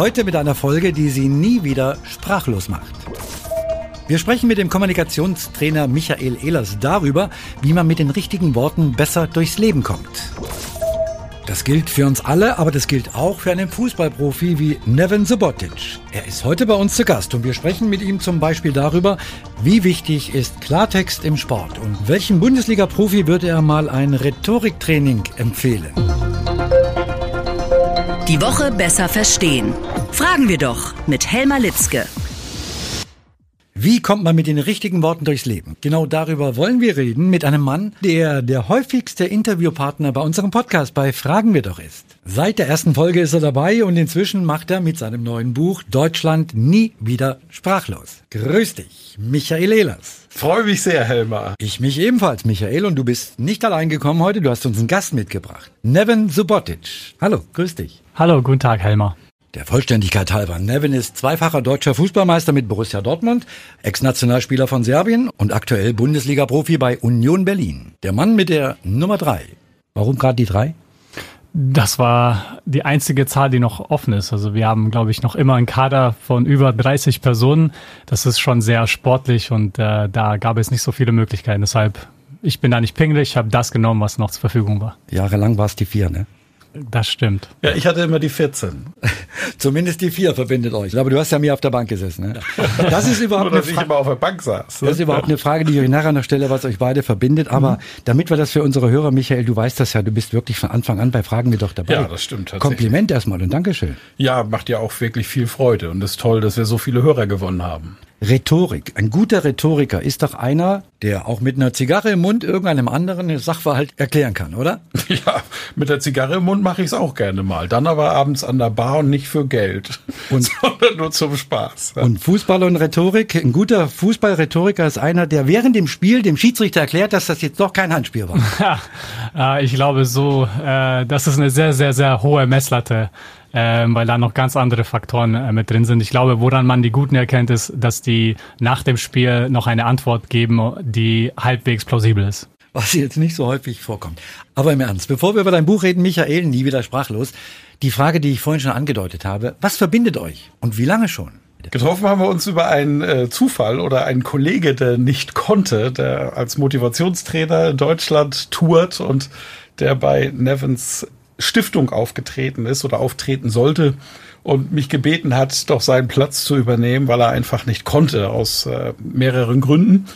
Heute mit einer Folge, die Sie nie wieder sprachlos macht. Wir sprechen mit dem Kommunikationstrainer Michael Ehlers darüber, wie man mit den richtigen Worten besser durchs Leben kommt. Das gilt für uns alle, aber das gilt auch für einen Fußballprofi wie Neven Subotic. Er ist heute bei uns zu Gast und wir sprechen mit ihm zum Beispiel darüber, wie wichtig ist Klartext im Sport und welchem Bundesliga-Profi würde er mal ein Rhetoriktraining empfehlen. Die Woche besser verstehen. Fragen wir doch mit Helma Litzke. Wie kommt man mit den richtigen Worten durchs Leben? Genau darüber wollen wir reden mit einem Mann, der der häufigste Interviewpartner bei unserem Podcast bei Fragen wir doch ist. Seit der ersten Folge ist er dabei und inzwischen macht er mit seinem neuen Buch Deutschland nie wieder sprachlos. Grüß dich, Michael Ehlers. Freue mich sehr, Helmer. Ich mich ebenfalls, Michael, und du bist nicht allein gekommen heute, du hast uns einen Gast mitgebracht. Neven Subotic. Hallo, grüß dich. Hallo, guten Tag, Helmer. Der Vollständigkeit halber, Nevin ist zweifacher deutscher Fußballmeister mit Borussia Dortmund, Ex-Nationalspieler von Serbien und aktuell Bundesliga-Profi bei Union Berlin. Der Mann mit der Nummer drei. Warum gerade die drei? Das war die einzige Zahl, die noch offen ist. Also wir haben, glaube ich, noch immer einen Kader von über 30 Personen. Das ist schon sehr sportlich und äh, da gab es nicht so viele Möglichkeiten. Deshalb, ich bin da nicht pingelig, ich habe das genommen, was noch zur Verfügung war. Jahrelang war es die vier, ne? Das stimmt. Ja, ich hatte immer die 14. Zumindest die vier verbindet euch. Aber du hast ja mir auf der Bank gesessen. Ne? Das ist überhaupt Nur, dass ich immer auf der Bank saß. Ne? Das ist überhaupt eine Frage, die ich euch nachher noch stelle, was euch beide verbindet. Aber mhm. damit wir das für unsere Hörer, Michael, du weißt das ja, du bist wirklich von Anfang an bei Fragen wir doch dabei. Ja, das stimmt tatsächlich. Kompliment erstmal und Dankeschön. Ja, macht ja auch wirklich viel Freude und ist toll, dass wir so viele Hörer gewonnen haben. Rhetorik. Ein guter Rhetoriker ist doch einer, der auch mit einer Zigarre im Mund irgendeinem anderen eine Sachverhalt erklären kann, oder? Ja, mit der Zigarre im Mund mache ich es auch gerne mal. Dann aber abends an der Bar und nicht für Geld, und, sondern nur zum Spaß. Und Fußball und Rhetorik. Ein guter Fußballrhetoriker ist einer, der während dem Spiel dem Schiedsrichter erklärt, dass das jetzt doch kein Handspiel war. Ja, ich glaube so, äh, das ist eine sehr, sehr, sehr hohe Messlatte ähm, weil da noch ganz andere Faktoren äh, mit drin sind. Ich glaube, woran man die Guten erkennt, ist, dass die nach dem Spiel noch eine Antwort geben, die halbwegs plausibel ist. Was jetzt nicht so häufig vorkommt. Aber im Ernst, bevor wir über dein Buch reden, Michael, nie wieder sprachlos, die Frage, die ich vorhin schon angedeutet habe, was verbindet euch und wie lange schon? Getroffen haben wir uns über einen äh, Zufall oder einen Kollege, der nicht konnte, der als Motivationstrainer in Deutschland tourt und der bei Nevins Stiftung aufgetreten ist oder auftreten sollte und mich gebeten hat, doch seinen Platz zu übernehmen, weil er einfach nicht konnte aus äh, mehreren Gründen.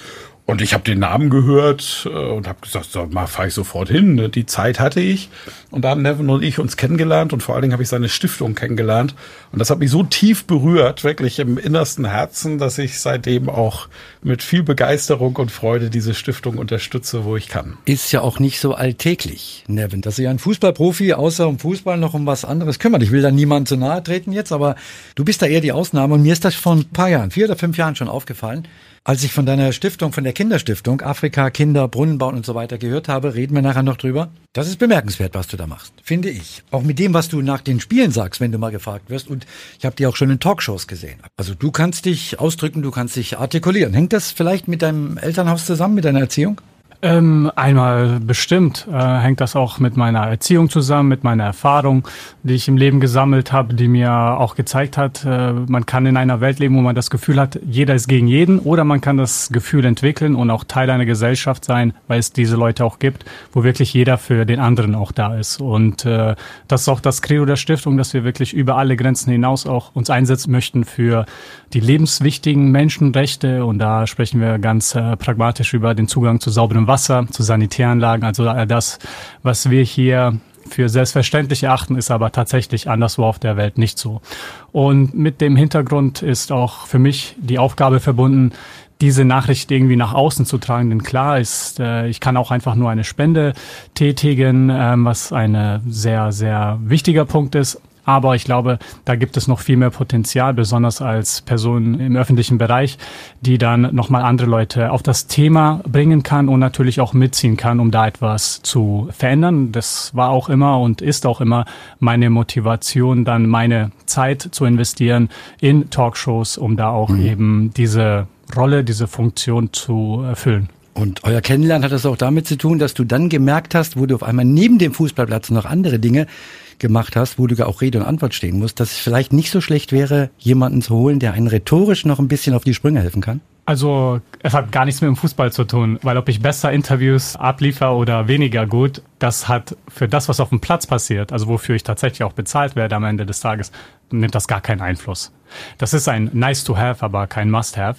Und ich habe den Namen gehört äh, und habe gesagt, so, mal fahre ich sofort hin. Ne? Die Zeit hatte ich. Und da haben Nevin und ich uns kennengelernt und vor allen Dingen habe ich seine Stiftung kennengelernt. Und das hat mich so tief berührt, wirklich im innersten Herzen, dass ich seitdem auch mit viel Begeisterung und Freude diese Stiftung unterstütze, wo ich kann. Ist ja auch nicht so alltäglich, Nevin, dass sich ein Fußballprofi außer um Fußball noch um was anderes kümmert. Ich will da niemand zu nahe treten jetzt, aber du bist da eher die Ausnahme und mir ist das vor ein paar Jahren, vier oder fünf Jahren schon aufgefallen als ich von deiner Stiftung, von der Kinderstiftung, Afrika, Kinder, Brunnen bauen und so weiter gehört habe, reden wir nachher noch drüber. Das ist bemerkenswert, was du da machst, finde ich. Auch mit dem, was du nach den Spielen sagst, wenn du mal gefragt wirst. Und ich habe dir auch schon in Talkshows gesehen. Also du kannst dich ausdrücken, du kannst dich artikulieren. Hängt das vielleicht mit deinem Elternhaus zusammen, mit deiner Erziehung? Ähm, einmal bestimmt äh, hängt das auch mit meiner Erziehung zusammen, mit meiner Erfahrung, die ich im Leben gesammelt habe, die mir auch gezeigt hat, äh, man kann in einer Welt leben, wo man das Gefühl hat, jeder ist gegen jeden, oder man kann das Gefühl entwickeln und auch Teil einer Gesellschaft sein, weil es diese Leute auch gibt, wo wirklich jeder für den anderen auch da ist. Und äh, das ist auch das Credo der Stiftung, dass wir wirklich über alle Grenzen hinaus auch uns einsetzen möchten für die lebenswichtigen Menschenrechte. Und da sprechen wir ganz äh, pragmatisch über den Zugang zu sauberem Wasser, zu Sanitäranlagen, also das, was wir hier für selbstverständlich erachten, ist aber tatsächlich anderswo auf der Welt nicht so. Und mit dem Hintergrund ist auch für mich die Aufgabe verbunden, diese Nachricht irgendwie nach außen zu tragen. Denn klar ist, äh, ich kann auch einfach nur eine Spende tätigen, ähm, was ein sehr, sehr wichtiger Punkt ist. Aber ich glaube, da gibt es noch viel mehr Potenzial, besonders als Person im öffentlichen Bereich, die dann nochmal andere Leute auf das Thema bringen kann und natürlich auch mitziehen kann, um da etwas zu verändern. Das war auch immer und ist auch immer meine Motivation, dann meine Zeit zu investieren in Talkshows, um da auch mhm. eben diese Rolle, diese Funktion zu erfüllen. Und euer Kennenlernen hat das auch damit zu tun, dass du dann gemerkt hast, wo du auf einmal neben dem Fußballplatz noch andere Dinge gemacht hast, wo du auch Rede und Antwort stehen musst, dass es vielleicht nicht so schlecht wäre, jemanden zu holen, der einen rhetorisch noch ein bisschen auf die Sprünge helfen kann? Also es hat gar nichts mit dem Fußball zu tun, weil ob ich besser Interviews abliefer oder weniger gut, das hat für das, was auf dem Platz passiert, also wofür ich tatsächlich auch bezahlt werde am Ende des Tages, nimmt das gar keinen Einfluss. Das ist ein nice to have, aber kein must have.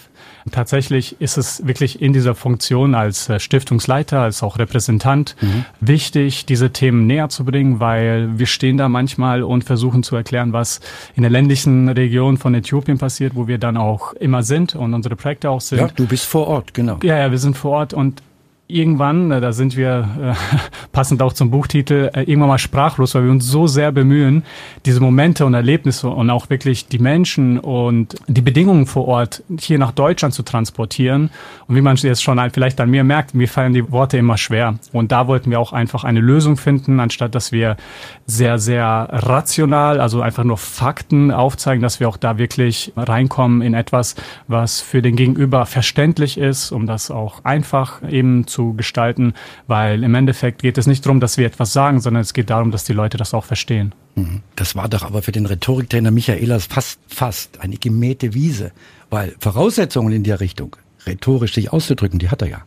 Tatsächlich ist es wirklich in dieser Funktion als äh, Stiftungsleiter, als auch Repräsentant mhm. wichtig, diese Themen näher zu bringen, weil wir stehen da manchmal und versuchen zu erklären, was in der ländlichen Region von Äthiopien passiert, wo wir dann auch immer sind und unsere Projekte auch sind. Ja, du bist vor Ort, genau. Ja, ja, wir sind vor Ort und irgendwann, da sind wir äh, passend auch zum Buchtitel, äh, irgendwann mal sprachlos, weil wir uns so sehr bemühen, diese Momente und Erlebnisse und auch wirklich die Menschen und die Bedingungen vor Ort hier nach Deutschland zu transportieren. Und wie man jetzt schon vielleicht an mir merkt, mir fallen die Worte immer schwer. Und da wollten wir auch einfach eine Lösung finden, anstatt dass wir sehr, sehr rational, also einfach nur Fakten aufzeigen, dass wir auch da wirklich reinkommen in etwas, was für den Gegenüber verständlich ist, um das auch einfach eben zu gestalten, weil im Endeffekt geht es nicht darum, dass wir etwas sagen, sondern es geht darum, dass die Leute das auch verstehen. Mhm. Das war doch aber für den Rhetoriktrainer Michaelas fast, fast eine gemähte Wiese, weil Voraussetzungen in der Richtung, rhetorisch sich auszudrücken, die hat er ja.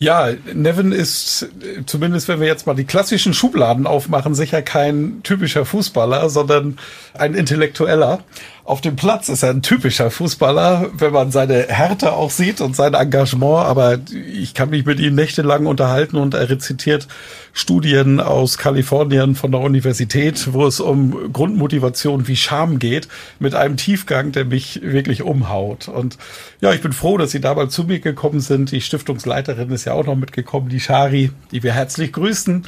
Ja, Nevin ist, zumindest wenn wir jetzt mal die klassischen Schubladen aufmachen, sicher kein typischer Fußballer, sondern ein Intellektueller. Auf dem Platz ist er ein typischer Fußballer, wenn man seine Härte auch sieht und sein Engagement. Aber ich kann mich mit ihm nächtelang unterhalten und er rezitiert Studien aus Kalifornien von der Universität, wo es um Grundmotivation wie Scham geht, mit einem Tiefgang, der mich wirklich umhaut. Und ja, ich bin froh, dass Sie damals zu mir gekommen sind. Die Stiftungsleiterin ist ja auch noch mitgekommen, die Shari, die wir herzlich grüßen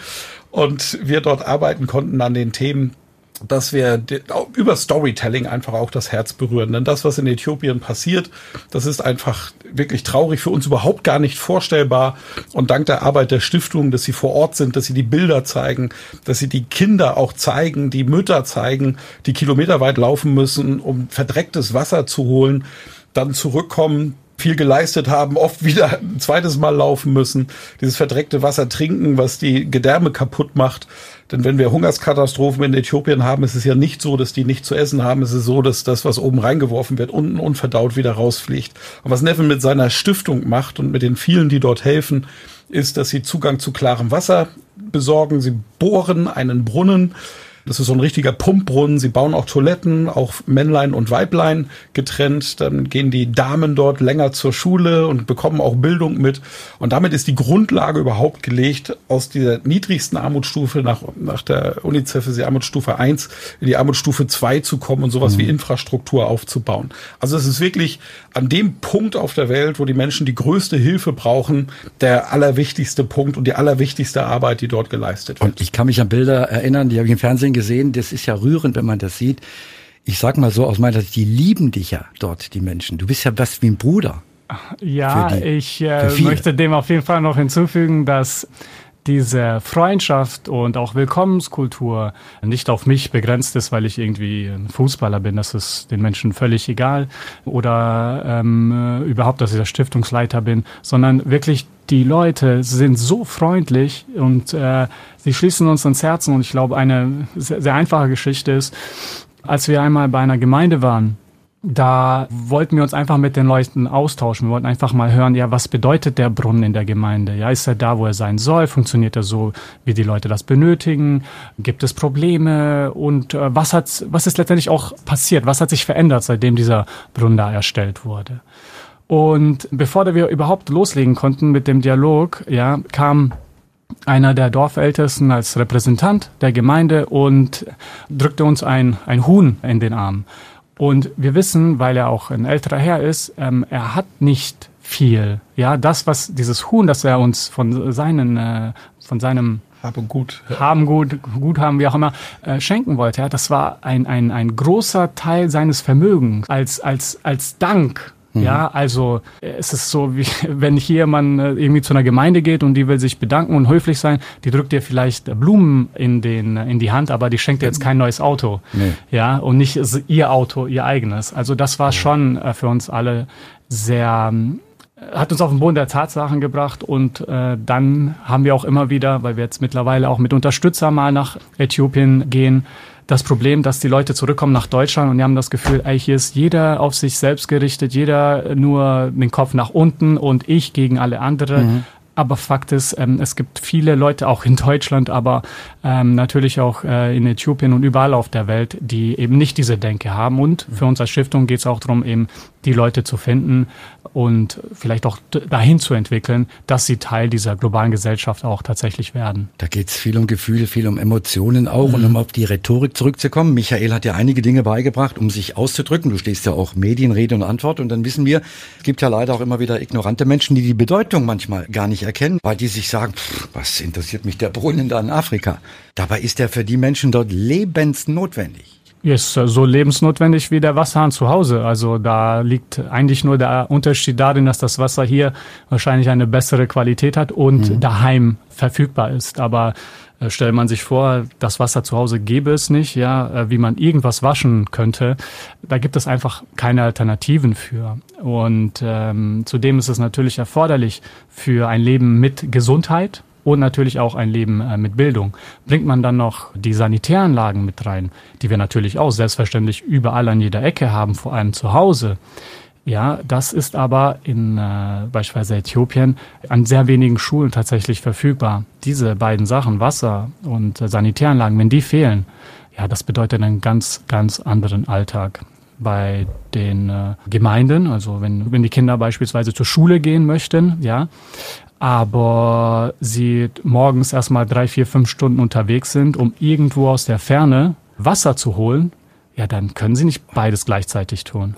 und wir dort arbeiten konnten an den Themen, dass wir über Storytelling einfach auch das Herz berühren. Denn das, was in Äthiopien passiert, das ist einfach wirklich traurig, für uns überhaupt gar nicht vorstellbar. Und dank der Arbeit der Stiftung, dass sie vor Ort sind, dass sie die Bilder zeigen, dass sie die Kinder auch zeigen, die Mütter zeigen, die kilometerweit laufen müssen, um verdrecktes Wasser zu holen, dann zurückkommen, viel geleistet haben, oft wieder ein zweites Mal laufen müssen, dieses verdreckte Wasser trinken, was die Gedärme kaputt macht. Denn wenn wir Hungerskatastrophen in Äthiopien haben, ist es ja nicht so, dass die nicht zu essen haben. Es ist so, dass das, was oben reingeworfen wird, unten unverdaut wieder rausfliegt. Und was Neffen mit seiner Stiftung macht und mit den vielen, die dort helfen, ist, dass sie Zugang zu klarem Wasser besorgen. Sie bohren einen Brunnen das ist so ein richtiger Pumpbrunnen. Sie bauen auch Toiletten, auch Männlein und Weiblein getrennt. Dann gehen die Damen dort länger zur Schule und bekommen auch Bildung mit. Und damit ist die Grundlage überhaupt gelegt, aus dieser niedrigsten Armutsstufe nach, nach der UNICEF ist die Armutsstufe 1 in die Armutsstufe 2 zu kommen und sowas mhm. wie Infrastruktur aufzubauen. Also es ist wirklich an dem Punkt auf der Welt, wo die Menschen die größte Hilfe brauchen, der allerwichtigste Punkt und die allerwichtigste Arbeit, die dort geleistet wird. Und ich kann mich an Bilder erinnern, die habe ich im Fernsehen Fernsehen gesehen, das ist ja rührend, wenn man das sieht. Ich sag mal so aus meiner Sicht, die lieben dich ja dort, die Menschen. Du bist ja was wie ein Bruder. Ja, die, ich äh, möchte dem auf jeden Fall noch hinzufügen, dass diese Freundschaft und auch Willkommenskultur nicht auf mich begrenzt ist, weil ich irgendwie ein Fußballer bin, das ist den Menschen völlig egal. Oder ähm, überhaupt, dass ich der Stiftungsleiter bin, sondern wirklich die Leute sind so freundlich und äh, sie schließen uns ins Herzen. Und ich glaube, eine sehr, sehr einfache Geschichte ist, als wir einmal bei einer Gemeinde waren, da wollten wir uns einfach mit den Leuten austauschen. Wir wollten einfach mal hören, ja, was bedeutet der Brunnen in der Gemeinde? Ja, ist er da, wo er sein soll? Funktioniert er so, wie die Leute das benötigen? Gibt es Probleme? Und äh, was hat, was ist letztendlich auch passiert? Was hat sich verändert, seitdem dieser Brunnen da erstellt wurde? Und bevor wir überhaupt loslegen konnten mit dem Dialog, ja, kam einer der Dorfältesten als Repräsentant der Gemeinde und drückte uns ein, ein Huhn in den Arm. Und wir wissen, weil er auch ein älterer Herr ist, ähm, er hat nicht viel. Ja, das, was dieses Huhn, das er uns von seinen, äh, von seinem haben gut. Haben gut, gut haben, wie auch immer, äh, schenken wollte. Ja, das war ein, ein, ein großer Teil seines Vermögens als, als, als Dank Mhm. Ja, also es ist so, wie wenn hier man äh, irgendwie zu einer Gemeinde geht und die will sich bedanken und höflich sein, die drückt dir vielleicht Blumen in den in die Hand, aber die schenkt dir jetzt kein neues Auto. Nee. Ja, und nicht ihr Auto, ihr eigenes. Also das war schon äh, für uns alle sehr hat uns auf den Boden der Tatsachen gebracht und äh, dann haben wir auch immer wieder, weil wir jetzt mittlerweile auch mit Unterstützer mal nach Äthiopien gehen, das Problem, dass die Leute zurückkommen nach Deutschland und die haben das Gefühl, ey, hier ist jeder auf sich selbst gerichtet, jeder nur den Kopf nach unten und ich gegen alle anderen. Mhm. Aber Fakt ist, ähm, es gibt viele Leute, auch in Deutschland, aber ähm, natürlich auch äh, in Äthiopien und überall auf der Welt, die eben nicht diese Denke haben. Und für uns als Stiftung geht es auch darum, eben die Leute zu finden und vielleicht auch dahin zu entwickeln, dass sie Teil dieser globalen Gesellschaft auch tatsächlich werden. Da geht es viel um Gefühle, viel um Emotionen auch mhm. und um auf die Rhetorik zurückzukommen. Michael hat ja einige Dinge beigebracht, um sich auszudrücken. Du stehst ja auch Medien, Rede und Antwort und dann wissen wir, es gibt ja leider auch immer wieder ignorante Menschen, die die Bedeutung manchmal gar nicht erkennen, weil die sich sagen, pff, was interessiert mich der Brunnen da in Afrika? Dabei ist er für die Menschen dort lebensnotwendig ist so lebensnotwendig wie der Wasserhahn zu Hause. Also da liegt eigentlich nur der Unterschied darin, dass das Wasser hier wahrscheinlich eine bessere Qualität hat und mhm. daheim verfügbar ist. Aber äh, stellt man sich vor, das Wasser zu Hause gäbe es nicht, ja, äh, wie man irgendwas waschen könnte. Da gibt es einfach keine Alternativen für. Und ähm, zudem ist es natürlich erforderlich für ein Leben mit Gesundheit und natürlich auch ein Leben äh, mit Bildung. Bringt man dann noch die Sanitäranlagen mit rein, die wir natürlich auch selbstverständlich überall an jeder Ecke haben, vor allem zu Hause. Ja, das ist aber in äh, beispielsweise Äthiopien an sehr wenigen Schulen tatsächlich verfügbar. Diese beiden Sachen, Wasser und äh, Sanitäranlagen, wenn die fehlen, ja, das bedeutet einen ganz, ganz anderen Alltag bei den äh, Gemeinden, also wenn, wenn die Kinder beispielsweise zur Schule gehen möchten, ja, aber sie morgens erstmal drei, vier, fünf Stunden unterwegs sind, um irgendwo aus der Ferne Wasser zu holen, ja, dann können sie nicht beides gleichzeitig tun.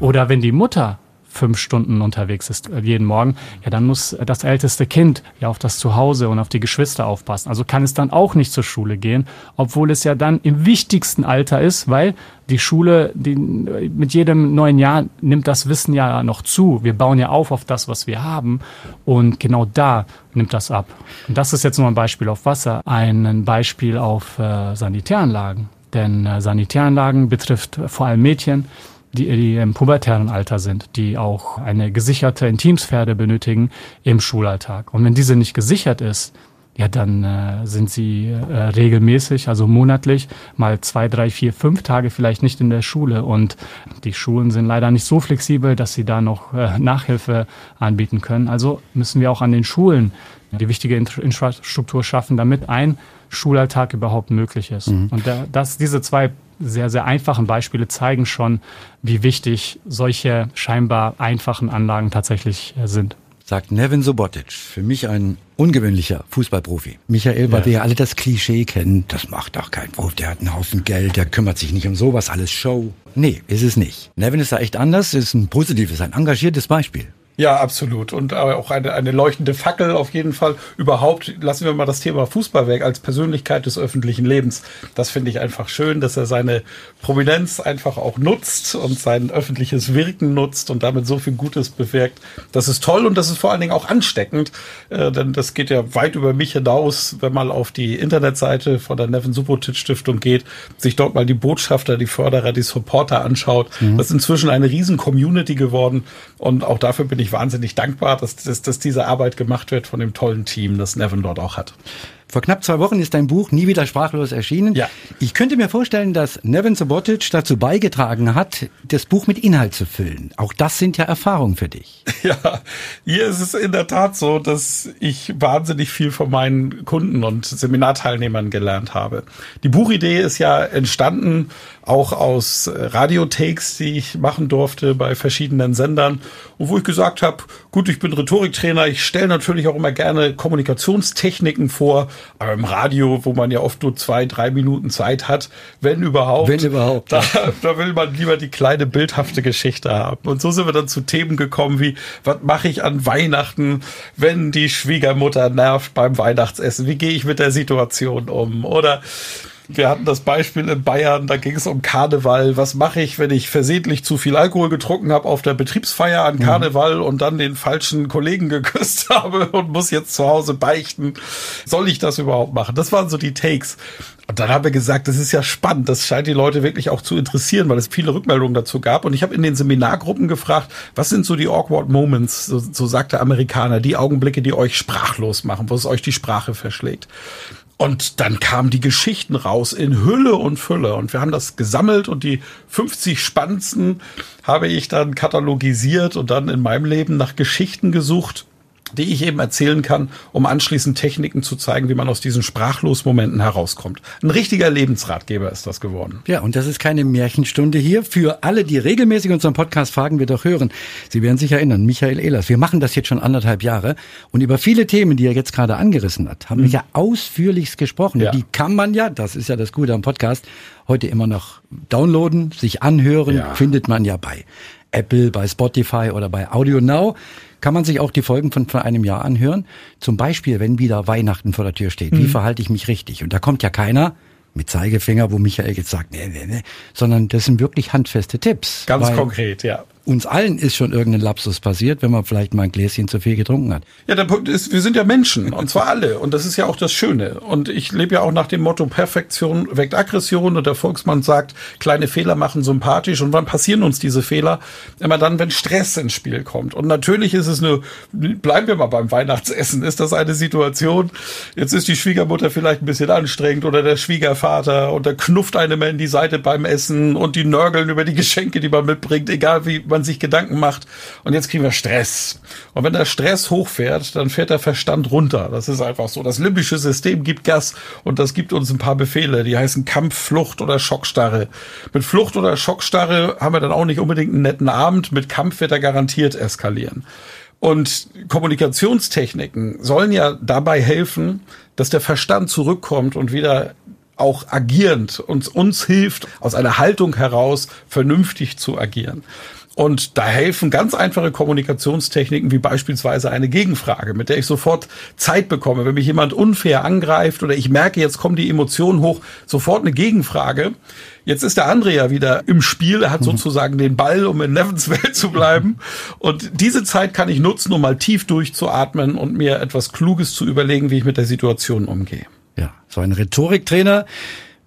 Ja? Oder wenn die Mutter fünf Stunden unterwegs ist äh, jeden Morgen, ja, dann muss das älteste Kind ja auf das Zuhause und auf die Geschwister aufpassen. Also kann es dann auch nicht zur Schule gehen, obwohl es ja dann im wichtigsten Alter ist, weil die Schule, die, mit jedem neuen Jahr nimmt das Wissen ja noch zu. Wir bauen ja auf auf das, was wir haben. Und genau da nimmt das ab. Und das ist jetzt nur ein Beispiel auf Wasser, ein Beispiel auf äh, Sanitäranlagen. Denn äh, Sanitäranlagen betrifft vor allem Mädchen die, die im pubertären Alter sind, die auch eine gesicherte Intimsphäre benötigen im Schulalltag. Und wenn diese nicht gesichert ist, ja, dann äh, sind sie äh, regelmäßig, also monatlich, mal zwei, drei, vier, fünf Tage vielleicht nicht in der Schule. Und die Schulen sind leider nicht so flexibel, dass sie da noch äh, Nachhilfe anbieten können. Also müssen wir auch an den Schulen die wichtige Infrastruktur schaffen, damit ein Schulalltag überhaupt möglich ist. Mhm. Und da, das, diese zwei sehr, sehr einfachen Beispiele zeigen schon, wie wichtig solche scheinbar einfachen Anlagen tatsächlich äh, sind. Sagt Nevin Sobotic, für mich ein ungewöhnlicher Fußballprofi. Michael, weil ja. wir ja alle das Klischee kennen, das macht doch kein Profi, der hat einen Haufen Geld, der kümmert sich nicht um sowas, alles Show. Nee, ist es nicht. Nevin ist da echt anders, ist ein positives, ein engagiertes Beispiel. Ja, absolut. Und auch eine, eine leuchtende Fackel auf jeden Fall. Überhaupt lassen wir mal das Thema Fußball weg als Persönlichkeit des öffentlichen Lebens. Das finde ich einfach schön, dass er seine Prominenz einfach auch nutzt und sein öffentliches Wirken nutzt und damit so viel Gutes bewirkt. Das ist toll und das ist vor allen Dingen auch ansteckend, äh, denn das geht ja weit über mich hinaus, wenn man auf die Internetseite von der Neven Subotic Stiftung geht, sich dort mal die Botschafter, die Förderer, die Supporter anschaut. Mhm. Das ist inzwischen eine riesen Community geworden und auch dafür bin ich ich wahnsinnig dankbar, dass, dass, dass diese Arbeit gemacht wird von dem tollen Team, das Nevin dort auch hat. Vor knapp zwei Wochen ist dein Buch Nie wieder sprachlos erschienen. Ja. Ich könnte mir vorstellen, dass Nevin Sobotic dazu beigetragen hat, das Buch mit Inhalt zu füllen. Auch das sind ja Erfahrungen für dich. Ja, hier ist es in der Tat so, dass ich wahnsinnig viel von meinen Kunden und Seminarteilnehmern gelernt habe. Die Buchidee ist ja entstanden auch aus Radiotakes, die ich machen durfte bei verschiedenen Sendern und wo ich gesagt habe, gut, ich bin Rhetoriktrainer, ich stelle natürlich auch immer gerne Kommunikationstechniken vor, aber im Radio, wo man ja oft nur zwei, drei Minuten Zeit hat, wenn überhaupt, wenn überhaupt, da, da will man lieber die kleine bildhafte Geschichte haben. Und so sind wir dann zu Themen gekommen wie, was mache ich an Weihnachten, wenn die Schwiegermutter nervt beim Weihnachtsessen? Wie gehe ich mit der Situation um? Oder wir hatten das Beispiel in Bayern, da ging es um Karneval. Was mache ich, wenn ich versehentlich zu viel Alkohol getrunken habe auf der Betriebsfeier an mhm. Karneval mhm. und dann den falschen Kollegen geküsst habe und muss jetzt zu Hause beichten? Soll ich das überhaupt machen? Das waren so die Takes. Und dann haben wir gesagt, das ist ja spannend, das scheint die Leute wirklich auch zu interessieren, weil es viele Rückmeldungen dazu gab. Und ich habe in den Seminargruppen gefragt, was sind so die awkward Moments, so, so sagt der Amerikaner, die Augenblicke, die euch sprachlos machen, wo es euch die Sprache verschlägt. Und dann kamen die Geschichten raus in Hülle und Fülle. Und wir haben das gesammelt und die 50 spannendsten habe ich dann katalogisiert und dann in meinem Leben nach Geschichten gesucht, die ich eben erzählen kann, um anschließend Techniken zu zeigen, wie man aus diesen Sprachlosmomenten herauskommt. Ein richtiger Lebensratgeber ist das geworden. Ja, und das ist keine Märchenstunde hier. Für alle, die regelmäßig unseren Podcast fragen, wir doch hören. Sie werden sich erinnern, Michael Ehlers. Wir machen das jetzt schon anderthalb Jahre und über viele Themen, die er jetzt gerade angerissen hat, haben mhm. wir ja ausführlichst gesprochen. Ja. Die kann man ja, das ist ja das Gute am Podcast, heute immer noch downloaden, sich anhören, ja. findet man ja bei Apple, bei Spotify oder bei Audio Now kann man sich auch die Folgen von vor einem Jahr anhören. Zum Beispiel, wenn wieder Weihnachten vor der Tür steht. Mhm. Wie verhalte ich mich richtig? Und da kommt ja keiner mit Zeigefinger, wo Michael jetzt sagt, nee, nee, nee, sondern das sind wirklich handfeste Tipps. Ganz konkret, ja uns allen ist schon irgendein Lapsus passiert, wenn man vielleicht mal ein Gläschen zu viel getrunken hat. Ja, der Punkt ist, wir sind ja Menschen und zwar alle und das ist ja auch das Schöne. Und ich lebe ja auch nach dem Motto Perfektion weckt Aggression und der Volksmann sagt, kleine Fehler machen sympathisch und wann passieren uns diese Fehler? Immer dann, wenn Stress ins Spiel kommt. Und natürlich ist es nur, bleiben wir mal beim Weihnachtsessen, ist das eine Situation, jetzt ist die Schwiegermutter vielleicht ein bisschen anstrengend oder der Schwiegervater und der knufft einem in die Seite beim Essen und die nörgeln über die Geschenke, die man mitbringt, egal wie man man sich Gedanken macht und jetzt kriegen wir Stress. Und wenn der Stress hochfährt, dann fährt der Verstand runter. Das ist einfach so. Das limbische System gibt Gas und das gibt uns ein paar Befehle, die heißen Kampf, Flucht oder Schockstarre. Mit Flucht oder Schockstarre haben wir dann auch nicht unbedingt einen netten Abend. Mit Kampf wird er garantiert eskalieren. Und Kommunikationstechniken sollen ja dabei helfen, dass der Verstand zurückkommt und wieder auch agierend uns, uns hilft, aus einer Haltung heraus vernünftig zu agieren. Und da helfen ganz einfache Kommunikationstechniken wie beispielsweise eine Gegenfrage, mit der ich sofort Zeit bekomme. Wenn mich jemand unfair angreift oder ich merke, jetzt kommen die Emotionen hoch, sofort eine Gegenfrage. Jetzt ist der andere ja wieder im Spiel, er hat mhm. sozusagen den Ball, um in Nevens Welt zu bleiben. Und diese Zeit kann ich nutzen, um mal tief durchzuatmen und mir etwas Kluges zu überlegen, wie ich mit der Situation umgehe. Ja, so ein Rhetoriktrainer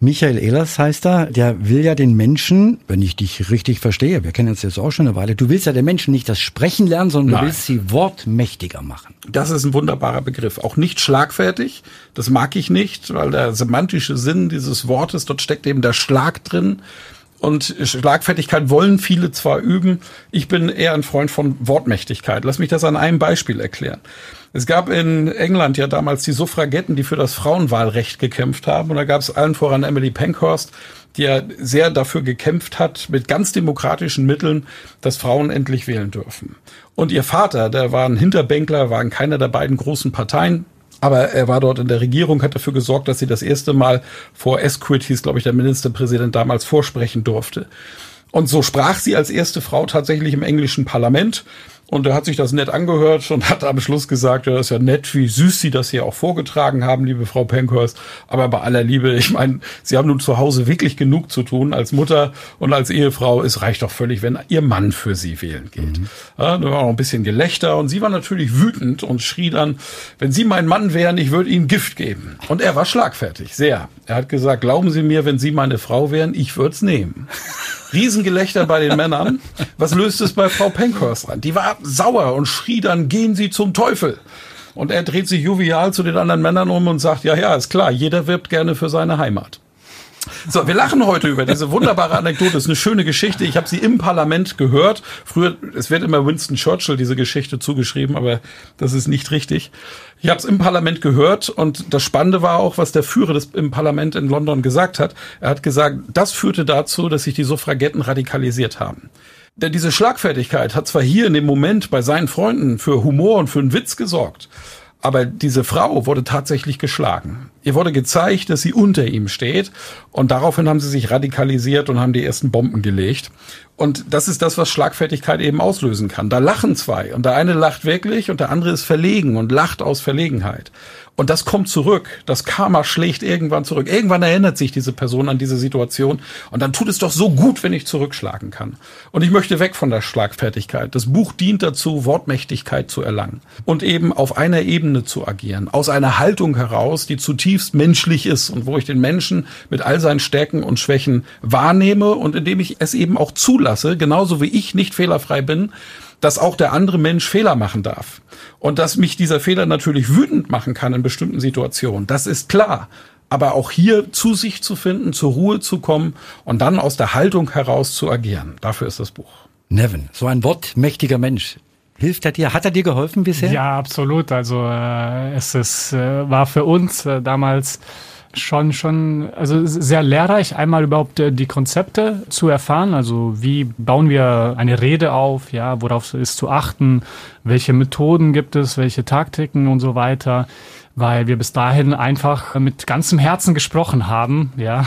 Michael Ehlers heißt er, der will ja den Menschen, wenn ich dich richtig verstehe, wir kennen uns jetzt auch schon eine Weile, du willst ja den Menschen nicht das Sprechen lernen, sondern Nein. du willst sie wortmächtiger machen. Das ist ein wunderbarer Begriff. Auch nicht schlagfertig. Das mag ich nicht, weil der semantische Sinn dieses Wortes, dort steckt eben der Schlag drin. Und Schlagfertigkeit wollen viele zwar üben. Ich bin eher ein Freund von Wortmächtigkeit. Lass mich das an einem Beispiel erklären. Es gab in England ja damals die Suffragetten, die für das Frauenwahlrecht gekämpft haben. Und da gab es allen voran Emily Pankhurst, die ja sehr dafür gekämpft hat, mit ganz demokratischen Mitteln, dass Frauen endlich wählen dürfen. Und ihr Vater, der war ein Hinterbänkler, war in keiner der beiden großen Parteien, aber er war dort in der Regierung, hat dafür gesorgt, dass sie das erste Mal vor Esquith, hieß glaube ich der Ministerpräsident damals, vorsprechen durfte. Und so sprach sie als erste Frau tatsächlich im englischen Parlament Und er hat sich das nett angehört und hat am Schluss gesagt, ja, das ist ja nett, wie süß Sie das hier auch vorgetragen haben, liebe Frau Pankhurst. Aber bei aller Liebe, ich meine, Sie haben nun zu Hause wirklich genug zu tun als Mutter und als Ehefrau. Es reicht doch völlig, wenn Ihr Mann für Sie wählen geht. Mhm. Ja, da war auch ein bisschen Gelächter und sie war natürlich wütend und schrie dann, wenn Sie mein Mann wären, ich würde Ihnen Gift geben. Und er war schlagfertig, sehr. Er hat gesagt, glauben Sie mir, wenn Sie meine Frau wären, ich würde es nehmen. Riesengelächter bei den Männern. Was löst es bei Frau Pankhurst an? Die war sauer und schrie dann, gehen Sie zum Teufel. Und er dreht sich jovial zu den anderen Männern um und sagt, ja, ja, ist klar, jeder wirbt gerne für seine Heimat. So, wir lachen heute über diese wunderbare Anekdote. Das ist eine schöne Geschichte. Ich habe sie im Parlament gehört. Früher, es wird immer Winston Churchill diese Geschichte zugeschrieben, aber das ist nicht richtig. Ich habe es im Parlament gehört und das Spannende war auch, was der Führer des im Parlament in London gesagt hat. Er hat gesagt, das führte dazu, dass sich die Suffragetten radikalisiert haben. Denn diese Schlagfertigkeit hat zwar hier in dem Moment bei seinen Freunden für Humor und für einen Witz gesorgt, aber diese Frau wurde tatsächlich geschlagen. Ihr wurde gezeigt, dass sie unter ihm steht. Und daraufhin haben sie sich radikalisiert und haben die ersten Bomben gelegt. Und das ist das, was Schlagfertigkeit eben auslösen kann. Da lachen zwei. Und der eine lacht wirklich und der andere ist verlegen und lacht aus Verlegenheit. Und das kommt zurück. Das Karma schlägt irgendwann zurück. Irgendwann erinnert sich diese Person an diese Situation. Und dann tut es doch so gut, wenn ich zurückschlagen kann. Und ich möchte weg von der Schlagfertigkeit. Das Buch dient dazu, Wortmächtigkeit zu erlangen. Und eben auf einer Ebene zu agieren. Aus einer Haltung heraus, die zutiefst menschlich ist und wo ich den Menschen mit all seinen Stärken und Schwächen wahrnehme und indem ich es eben auch zulasse, genauso wie ich nicht fehlerfrei bin, dass auch der andere Mensch Fehler machen darf. Und dass mich dieser Fehler natürlich wütend machen kann in bestimmten Situationen. Das ist klar. Aber auch hier zu sich zu finden, zur Ruhe zu kommen und dann aus der Haltung heraus zu agieren. Dafür ist das Buch. Nevin, so ein wortmächtiger Mensch. Hilft er dir? Hat er dir geholfen bisher? Ja, absolut. Also äh, es ist, äh, war für uns äh, damals schon, schon, also sehr lehrreich, einmal überhaupt äh, die Konzepte zu erfahren. Also wie bauen wir eine Rede auf, ja, worauf ist zu achten, welche Methoden gibt es, welche Taktiken und so weiter weil wir bis dahin einfach mit ganzem Herzen gesprochen haben, ja,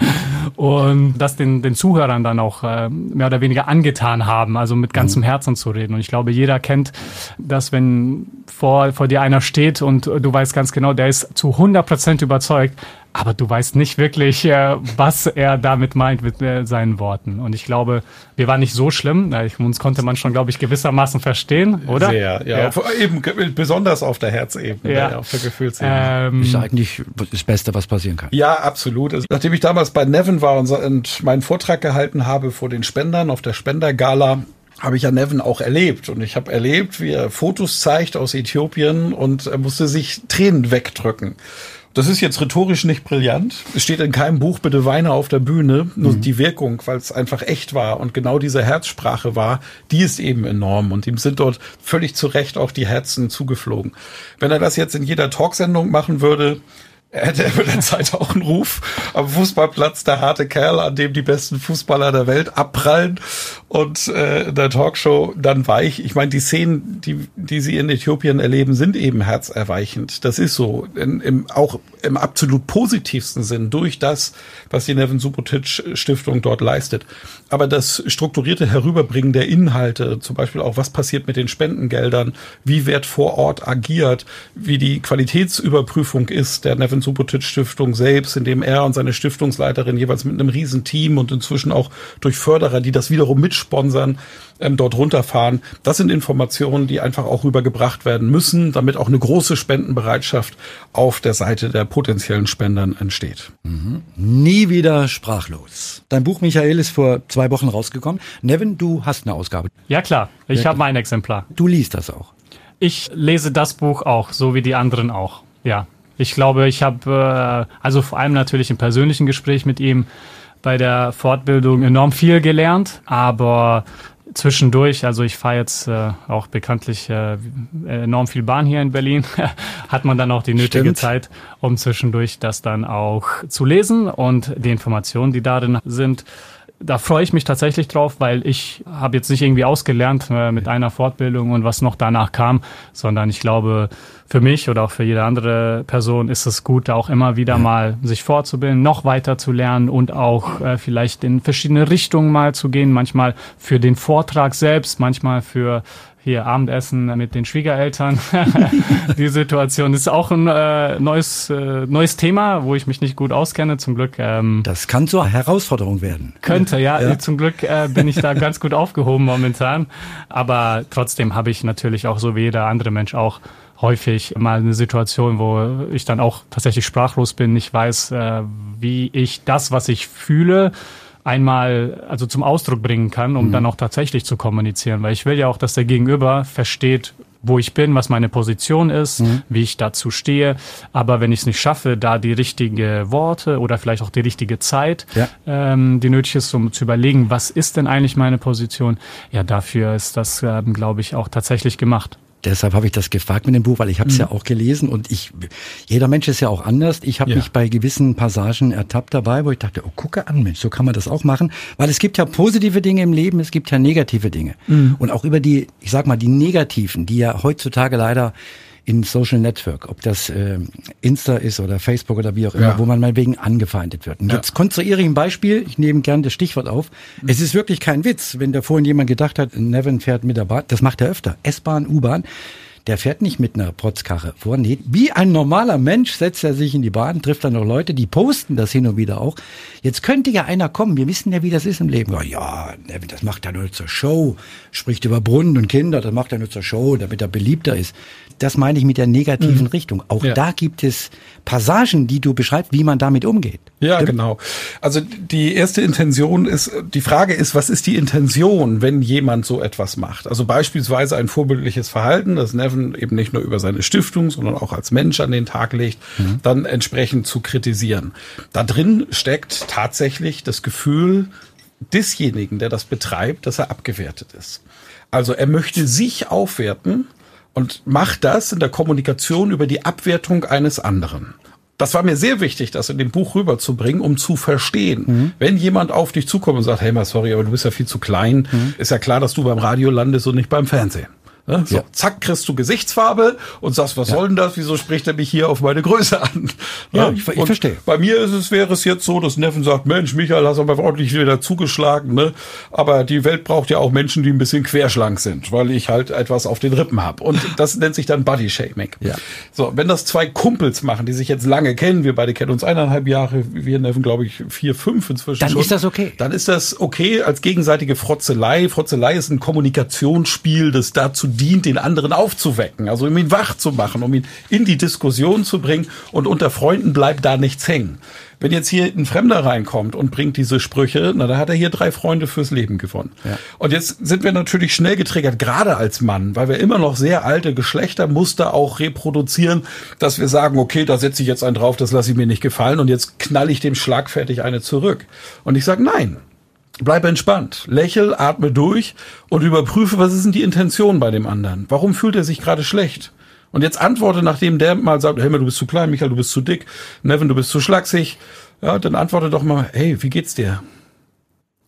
und das den, den Zuhörern dann auch äh, mehr oder weniger angetan haben, also mit ganzem mhm. Herzen zu reden. Und ich glaube, jeder kennt das, wenn vor, vor dir einer steht und du weißt ganz genau, der ist zu 100 Prozent überzeugt, aber du weißt nicht wirklich, äh, was er damit meint mit äh, seinen Worten. Und ich glaube, wir waren nicht so schlimm. Uns konnte man schon, glaube ich, gewissermaßen verstehen, oder? Sehr, ja. ja. Eben, besonders auf der Herzebene, ja. ja auf der Gefühlsebene. Ähm, ist eigentlich das Beste, was passieren kann. Ja, absolut. Also, nachdem ich damals bei Nevin war und, und meinen Vortrag gehalten habe vor den Spendern auf der Spendergala, habe ich ja Nevin auch erlebt. Und ich habe erlebt, wie er Fotos zeigt aus Äthiopien und er musste sich Tränen wegdrücken. Das ist jetzt rhetorisch nicht brillant. Es steht in keinem Buch, bitte weine auf der Bühne. Nur mhm. die Wirkung, weil es einfach echt war und genau diese Herzsprache war, die ist eben enorm. Und ihm sind dort völlig zu Recht auch die Herzen zugeflogen. Wenn er das jetzt in jeder Talksendung machen würde, er hätte mit der Zeit auch einen Ruf am Fußballplatz, der harte Kerl, an dem die besten Fußballer der Welt abprallen und äh, in der Talkshow dann weich. Ich meine, die Szenen, die, die sie in Äthiopien erleben, sind eben herzerweichend. Das ist so. In, im, auch im absolut positivsten Sinn durch das, was die Nevin Subotic Stiftung dort leistet. Aber das strukturierte Herüberbringen der Inhalte, zum Beispiel auch, was passiert mit den Spendengeldern, wie wird vor Ort agiert, wie die Qualitätsüberprüfung ist der Nevin Subotic Stiftung selbst, indem er und seine Stiftungsleiterin jeweils mit einem riesen Team und inzwischen auch durch Förderer, die das wiederum mitsponsern, ähm, dort runterfahren. Das sind Informationen, die einfach auch rübergebracht werden müssen, damit auch eine große Spendenbereitschaft auf der Seite der potenziellen Spendern entsteht. Mhm. Nie wieder sprachlos. Dein Buch, Michael, ist vor zwei Wochen rausgekommen. Nevin, du hast eine Ausgabe. Ja klar, ich ja, habe mein Exemplar. Du liest das auch. Ich lese das Buch auch, so wie die anderen auch. Ja, ich glaube, ich habe, äh, also vor allem natürlich im persönlichen Gespräch mit ihm bei der Fortbildung enorm viel gelernt, aber zwischendurch, also ich fahre jetzt äh, auch bekanntlich äh, enorm viel Bahn hier in Berlin, hat man dann auch die nötige Stimmt. Zeit, um zwischendurch das dann auch zu lesen und die Informationen, die darin sind, da freue ich mich tatsächlich drauf, weil ich habe jetzt nicht irgendwie ausgelernt äh, mit einer Fortbildung und was noch danach kam, sondern ich glaube, für mich oder auch für jede andere Person ist es gut, auch immer wieder mal sich fortzubilden, noch weiter zu lernen und auch äh, vielleicht in verschiedene Richtungen mal zu gehen, manchmal für den Vortrag selbst, manchmal für hier Abendessen mit den Schwiegereltern. die Situation ist auch ein äh, neues, äh, neues Thema, wo ich mich nicht gut auskenne. Zum Glück. Ähm, das kann zur Herausforderung werden. Könnte, ja. ja. Zum Glück äh, bin ich da ganz gut aufgehoben momentan. Aber trotzdem habe ich natürlich auch so wie jeder andere Mensch auch häufig mal eine Situation, wo ich dann auch tatsächlich sprachlos bin, nicht weiß, äh, wie ich das, was ich fühle, einmal also zum Ausdruck bringen kann, um mhm. dann auch tatsächlich zu kommunizieren. Weil ich will ja auch, dass der Gegenüber versteht, wo ich bin, was meine Position ist, mhm. wie ich dazu stehe. Aber wenn ich es nicht schaffe, da die richtigen Worte oder vielleicht auch die richtige Zeit, ja. ähm, die nötig ist, um zu überlegen, was ist denn eigentlich meine Position, ja, dafür ist das, ähm, glaube ich, auch tatsächlich gemacht. Deshalb habe ich das gefragt mit dem Buch, weil ich habe es mhm. ja auch gelesen und ich, jeder Mensch ist ja auch anders. Ich habe ja. mich bei gewissen Passagen ertappt dabei, wo ich dachte, oh, gucke an, Mensch, so kann man das auch machen. Weil es gibt ja positive Dinge im Leben, es gibt ja negative Dinge. Mhm. Und auch über die, ich sag mal, die negativen, die ja heutzutage leider in Social Network, ob das äh, Insta ist oder Facebook oder wie auch immer, ja. wo man mal wegen angefeindet wird. Und ja. jetzt konstruiere ich ein Beispiel, ich nehme gern das Stichwort auf. Mhm. Es ist wirklich kein Witz, wenn da vorhin jemand gedacht hat, Nevin fährt mit der Bahn, das macht er öfter, S-Bahn, U-Bahn der fährt nicht mit einer Protzkarre vor. Nee, wie ein normaler Mensch setzt er sich in die Bahn, trifft dann noch Leute, die posten das hin und wieder auch. Jetzt könnte ja einer kommen, wir wissen ja, wie das ist im Leben. Ja, das macht er nur zur Show, spricht über Brunnen und Kinder, das macht er nur zur Show, damit er beliebter ist das meine ich mit der negativen mhm. Richtung. Auch ja. da gibt es Passagen, die du beschreibst, wie man damit umgeht. Ja, Stimmt? genau. Also die erste Intention ist, die Frage ist, was ist die Intention, wenn jemand so etwas macht? Also beispielsweise ein vorbildliches Verhalten, das Neven eben nicht nur über seine Stiftung, sondern auch als Mensch an den Tag legt, mhm. dann entsprechend zu kritisieren. Da drin steckt tatsächlich das Gefühl desjenigen, der das betreibt, dass er abgewertet ist. Also er möchte sich aufwerten und macht das in der Kommunikation über die Abwertung eines anderen. Das war mir sehr wichtig, das in dem Buch rüberzubringen, um zu verstehen. Mhm. Wenn jemand auf dich zukommt und sagt, hey mal, sorry, aber du bist ja viel zu klein, mhm. ist ja klar, dass du beim Radio landest und nicht beim Fernsehen. Ne? So, ja. zack, kriegst du Gesichtsfarbe und sagst, was ja. soll denn das? Wieso spricht er mich hier auf meine Größe an? Ja, ich, ich verstehe. Bei mir ist es, wäre es jetzt so, dass Neffen sagt, Mensch, Michael, hast aber ordentlich wieder zugeschlagen, ne? Aber die Welt braucht ja auch Menschen, die ein bisschen querschlank sind, weil ich halt etwas auf den Rippen habe. Und das nennt sich dann Body Shaming. Ja. So, wenn das zwei Kumpels machen, die sich jetzt lange kennen, wir beide kennen uns eineinhalb Jahre, wir Neffen, glaube ich, vier, fünf inzwischen. Dann schon, ist das okay. Dann ist das okay als gegenseitige Frotzelei. Frotzelei ist ein Kommunikationsspiel, das dazu dient, den anderen aufzuwecken, also um ihn wach zu machen, um ihn in die Diskussion zu bringen und unter Freunden bleibt da nichts hängen. Wenn jetzt hier ein Fremder reinkommt und bringt diese Sprüche, na, da hat er hier drei Freunde fürs Leben gewonnen. Ja. Und jetzt sind wir natürlich schnell getriggert, gerade als Mann, weil wir immer noch sehr alte Geschlechtermuster auch reproduzieren, dass wir sagen, okay, da setze ich jetzt einen drauf, das lasse ich mir nicht gefallen und jetzt knall ich dem schlagfertig eine zurück. Und ich sage, nein, Bleib entspannt, lächel, atme durch und überprüfe, was ist denn die Intention bei dem anderen? Warum fühlt er sich gerade schlecht? Und jetzt antworte, nachdem der mal sagt, hey, du bist zu klein, Michael, du bist zu dick, Nevin, du bist zu schlaksig. Ja, dann antworte doch mal, hey, wie geht's dir?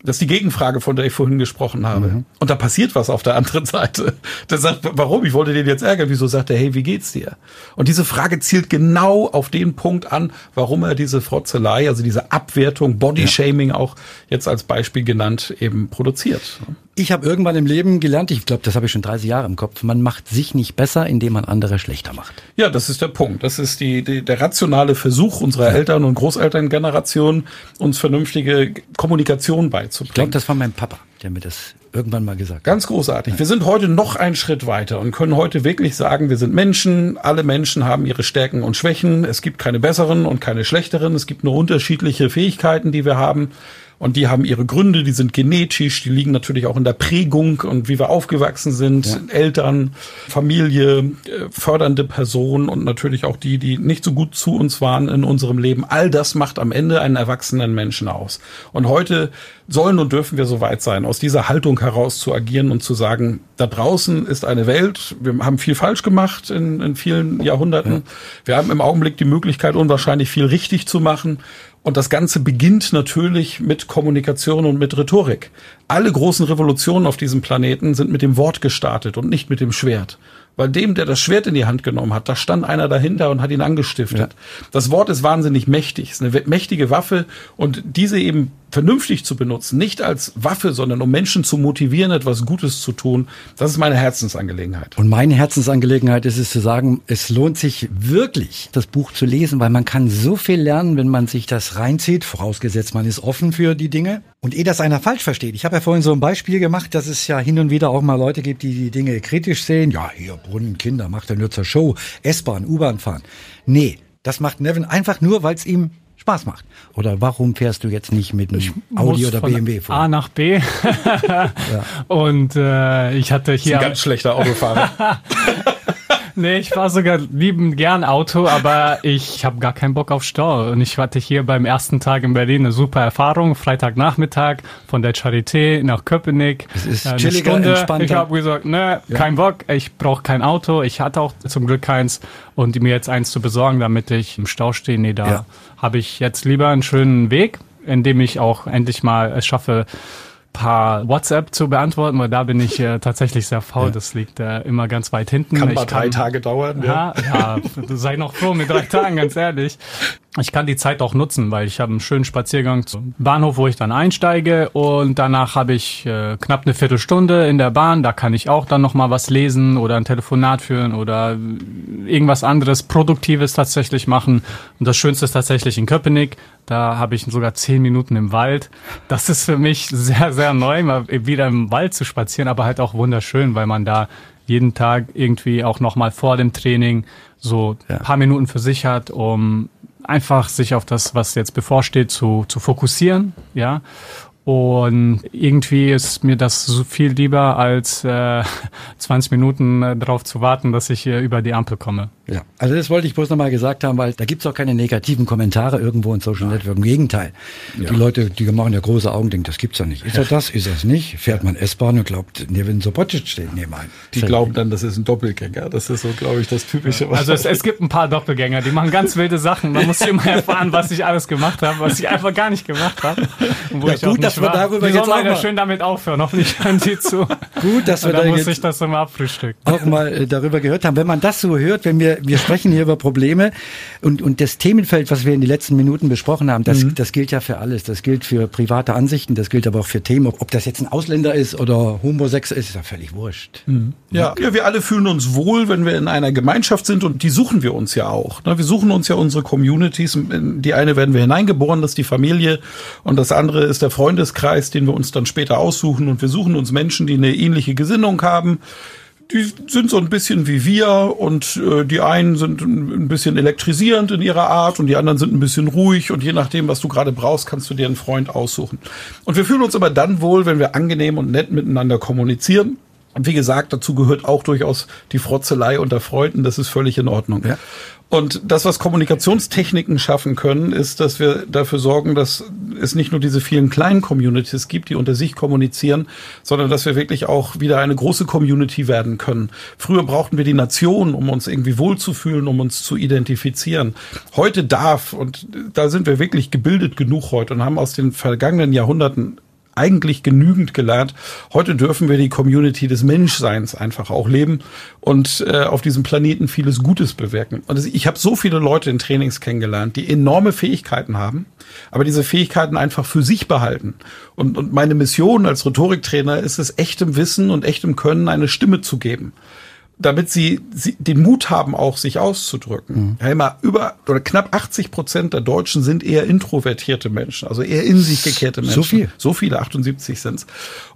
Das ist die Gegenfrage, von der ich vorhin gesprochen habe. Mhm. Und da passiert was auf der anderen Seite. Der sagt, warum? Ich wollte den jetzt ärgern. Wieso sagt er, hey, wie geht's dir? Und diese Frage zielt genau auf den Punkt an, warum er diese Frotzelei, also diese Abwertung, Bodyshaming ja. auch jetzt als Beispiel genannt, eben produziert. Ich habe irgendwann im Leben gelernt, ich glaube, das habe ich schon 30 Jahre im Kopf, man macht sich nicht besser, indem man andere schlechter macht. Ja, das ist der Punkt. Das ist die, die der rationale Versuch unserer Eltern- und Großelterngeneration, uns vernünftige Kommunikation beizubringen. Ich glaube, das war mein Papa, der mir das irgendwann mal gesagt hat. Ganz großartig. Ja. Wir sind heute noch einen Schritt weiter und können heute wirklich sagen, wir sind Menschen. Alle Menschen haben ihre Stärken und Schwächen. Es gibt keine besseren und keine schlechteren. Es gibt nur unterschiedliche Fähigkeiten, die wir haben. Und die haben ihre Gründe, die sind genetisch, die liegen natürlich auch in der Prägung und wie wir aufgewachsen sind, ja. Eltern, Familie, äh, fördernde Personen und natürlich auch die, die nicht so gut zu uns waren in unserem Leben. All das macht am Ende einen erwachsenen Menschen aus. Und heute sollen und dürfen wir so weit sein, aus dieser Haltung heraus zu agieren und zu sagen, da draußen ist eine Welt, wir haben viel falsch gemacht in, in vielen Jahrhunderten. Ja. Wir haben im Augenblick die Möglichkeit, unwahrscheinlich viel richtig zu machen. Und das Ganze beginnt natürlich mit Kommunikation und mit Rhetorik. Alle großen Revolutionen auf diesem Planeten sind mit dem Wort gestartet und nicht mit dem Schwert. Weil dem, der das Schwert in die Hand genommen hat, da stand einer dahinter und hat ihn angestiftet. Ja. Das Wort ist wahnsinnig mächtig, ist eine mächtige Waffe und diese eben vernünftig zu benutzen, nicht als Waffe, sondern um Menschen zu motivieren, etwas Gutes zu tun, das ist meine Herzensangelegenheit. Und meine Herzensangelegenheit ist es zu sagen, es lohnt sich wirklich, das Buch zu lesen, weil man kann so viel lernen, wenn man sich das reinzieht, vorausgesetzt man ist offen für die Dinge. Und eh das einer falsch versteht. Ich habe ja vorhin so ein Beispiel gemacht, dass es ja hin und wieder auch mal Leute gibt, die die Dinge kritisch sehen. Ja, hier Brunnen, Kinder, macht er nur zur Show, S-Bahn, U-Bahn fahren. Nee, das macht Nevin einfach nur, weil es ihm Spaß macht. Oder warum fährst du jetzt nicht mit einem Audi oder BMW vor? A nach B. ja. Und äh, ich hatte hier. Das ist ein ganz schlechter Autofahrer. Nee, ich war sogar lieben gern Auto, aber ich habe gar keinen Bock auf Stau. Und ich hatte hier beim ersten Tag in Berlin eine super Erfahrung. Freitagnachmittag von der Charité nach Köpenick. Es ist eine chilliger, Stunde. Entspannter. Ich habe gesagt, ne, ja. kein Bock, ich brauche kein Auto. Ich hatte auch zum Glück keins. Und mir jetzt eins zu besorgen, damit ich im Stau stehe, nee, da ja. habe ich jetzt lieber einen schönen Weg, in dem ich auch endlich mal es schaffe, paar WhatsApp zu beantworten, weil da bin ich äh, tatsächlich sehr faul. Ja. Das liegt äh, immer ganz weit hinten. Kann ich mal drei Tage dauern. Ja, ja, ja sei noch froh mit drei Tagen, ganz ehrlich. Ich kann die Zeit auch nutzen, weil ich habe einen schönen Spaziergang zum Bahnhof, wo ich dann einsteige und danach habe ich äh, knapp eine Viertelstunde in der Bahn. Da kann ich auch dann noch mal was lesen oder ein Telefonat führen oder irgendwas anderes Produktives tatsächlich machen. Und das Schönste ist tatsächlich in Köpenick. Da habe ich sogar zehn Minuten im Wald. Das ist für mich sehr, sehr neu, mal wieder im Wald zu spazieren, aber halt auch wunderschön, weil man da jeden Tag irgendwie auch noch mal vor dem Training so ja. paar Minuten für sich hat, um einfach sich auf das, was jetzt bevorsteht, zu, zu fokussieren, ja. Und irgendwie ist mir das so viel lieber, als äh, 20 Minuten äh, darauf zu warten, dass ich hier über die Ampel komme. Ja, also das wollte ich bloß nochmal gesagt haben, weil da gibt's auch keine negativen Kommentare irgendwo in Social Network. Im Gegenteil. Ja. Die Leute, die machen ja große Augen, denken, das gibt's ja nicht. Ist er das? Ist er es nicht? Fährt man S-Bahn und glaubt, Nevin Sobotic steht nebenan. Die glauben dann, das ist ein Doppelgänger. Das ist so, glaube ich, das Typische. Ja. Also es, es, gibt ein paar Doppelgänger, die machen ganz wilde Sachen. Man muss immer erfahren, was ich alles gemacht habe, was ich einfach gar nicht gemacht habe. Ja, gut, dass wir darüber die jetzt auch mal schön damit aufhören. Hoffentlich hören die zu. Gut, dass wir da muss ich das immer abfrühstücken. Auch mal äh, darüber gehört haben. Wenn man das so hört, wenn wir wir sprechen hier über Probleme und, und das Themenfeld, was wir in den letzten Minuten besprochen haben, das, mhm. das gilt ja für alles. Das gilt für private Ansichten, das gilt aber auch für Themen. Ob, ob das jetzt ein Ausländer ist oder homosexuell ist, ist ja völlig wurscht. Mhm. Ja. ja, wir alle fühlen uns wohl, wenn wir in einer Gemeinschaft sind und die suchen wir uns ja auch. Ne? Wir suchen uns ja unsere Communities. In die eine werden wir hineingeboren, das ist die Familie und das andere ist der Freundeskreis, den wir uns dann später aussuchen und wir suchen uns Menschen, die eine ähnliche Gesinnung haben die sind so ein bisschen wie wir und äh, die einen sind ein bisschen elektrisierend in ihrer Art und die anderen sind ein bisschen ruhig und je nachdem, was du gerade brauchst, kannst du dir einen Freund aussuchen. Und wir fühlen uns aber dann wohl, wenn wir angenehm und nett miteinander kommunizieren. Und wie gesagt, dazu gehört auch durchaus die Frotzelei unter Freunden, das ist völlig in Ordnung. Ja. Und das, was Kommunikationstechniken schaffen können, ist, dass wir dafür sorgen, dass es nicht nur diese vielen kleinen Communities gibt, die unter sich kommunizieren, sondern dass wir wirklich auch wieder eine große Community werden können. Früher brauchten wir die Nation, um uns irgendwie wohlzufühlen, um uns zu identifizieren. Heute darf, und da sind wir wirklich gebildet genug heute und haben aus den vergangenen Jahrhunderten eigentlich genügend gelernt. Heute dürfen wir die Community des Menschseins einfach auch leben und äh, auf diesem Planeten vieles Gutes bewirken. Und ich habe so viele Leute in Trainings kennengelernt, die enorme Fähigkeiten haben, aber diese Fähigkeiten einfach für sich behalten. Und, und meine Mission als Rhetoriktrainer ist es, echtem Wissen und echtem Können eine Stimme zu geben damit sie, sie den Mut haben, auch sich auszudrücken. Mhm. Ja, immer über oder knapp 80 Prozent der Deutschen sind eher introvertierte Menschen, also eher in sich gekehrte Menschen. So viel? So viele, 78 sind's.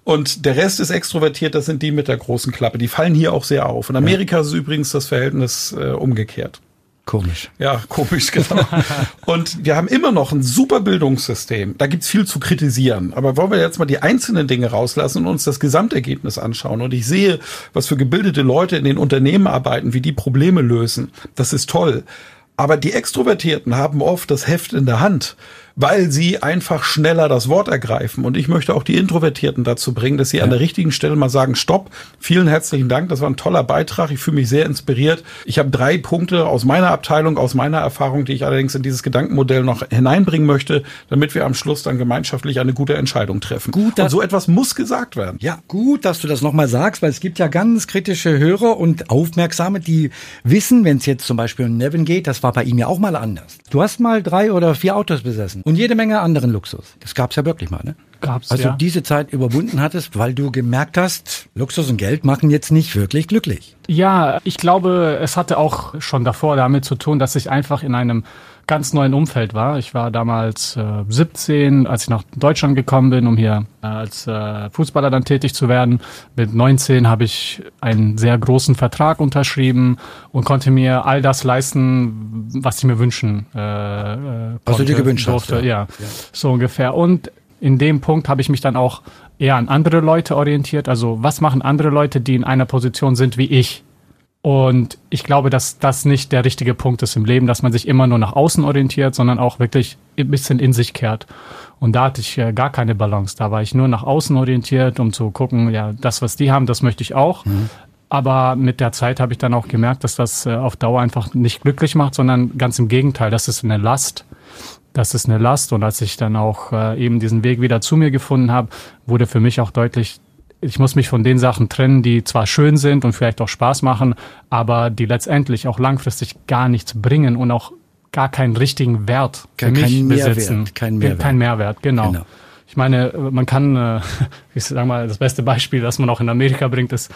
Und der Rest ist extrovertiert, das sind die mit der großen Klappe. Die fallen hier auch sehr auf. In Amerika ja. ist übrigens das Verhältnis äh, umgekehrt. Komisch. Ja, komisch, genau. und wir haben immer noch ein super Bildungssystem. Da gibt's viel zu kritisieren. Aber wollen wir jetzt mal die einzelnen Dinge rauslassen und uns das Gesamtergebnis anschauen. Und ich sehe, was für gebildete Leute in den Unternehmen arbeiten, wie die Probleme lösen. Das ist toll. Aber die Extrovertierten haben oft das Heft in der Hand weil sie einfach schneller das Wort ergreifen. Und ich möchte auch die Introvertierten dazu bringen, dass sie ja. an der richtigen Stelle mal sagen, stopp, vielen herzlichen Dank, das war ein toller Beitrag, ich fühle mich sehr inspiriert. Ich habe drei Punkte aus meiner Abteilung, aus meiner Erfahrung, die ich allerdings in dieses Gedankenmodell noch hineinbringen möchte, damit wir am Schluss dann gemeinschaftlich eine gute Entscheidung treffen. Gut, und so etwas muss gesagt werden. Ja, gut, dass du das nochmal sagst, weil es gibt ja ganz kritische Hörer und Aufmerksame, die wissen, wenn es jetzt zum Beispiel um Nevin geht, das war war bei ihm ja auch mal anders. Du hast mal drei oder vier Autos besessen und jede Menge anderen Luxus. Das gab's ja wirklich mal, ne? Gab's, also ja. diese Zeit überwunden hattest, weil du gemerkt hast, Luxus und Geld machen jetzt nicht wirklich glücklich. Ja, ich glaube, es hatte auch schon davor damit zu tun, dass ich einfach in einem ganz neuen Umfeld war. Ich war damals äh, 17, als ich nach Deutschland gekommen bin, um hier äh, als äh, Fußballer dann tätig zu werden. Mit 19 habe ich einen sehr großen Vertrag unterschrieben und konnte mir all das leisten, was ich mir wünschen äh, äh, konnte, Was du dir gewünscht durfte. hast, ja. Ja, so ungefähr. Und in dem Punkt habe ich mich dann auch eher an andere Leute orientiert. Also was machen andere Leute, die in einer Position sind wie ich? Und ich glaube, dass das nicht der richtige Punkt ist im Leben, dass man sich immer nur nach außen orientiert, sondern auch wirklich ein bisschen in sich kehrt. Und da hatte ich äh, gar keine Balance. Da war ich nur nach außen orientiert, um zu gucken, ja, das, was die haben, das möchte ich auch. Aber mit der Zeit habe ich dann auch gemerkt, dass das äh, auf Dauer einfach nicht glücklich macht, sondern ganz im Gegenteil, das ist eine Last. Das ist eine Last. Und als ich dann auch äh, eben diesen Weg wieder zu mir gefunden habe, wurde für mich auch deutlich, ich muss mich von den Sachen trennen, die zwar schön sind und vielleicht auch Spaß machen, aber die letztendlich auch langfristig gar nichts bringen und auch gar keinen richtigen Wert für Kein- mich kein Mehrwert, besitzen. kein Mehrwert. Kein Mehrwert, genau. Genau. Ich meine, man kann, äh, ich sag mal, das beste Beispiel, das man auch in Amerika bringt, ist,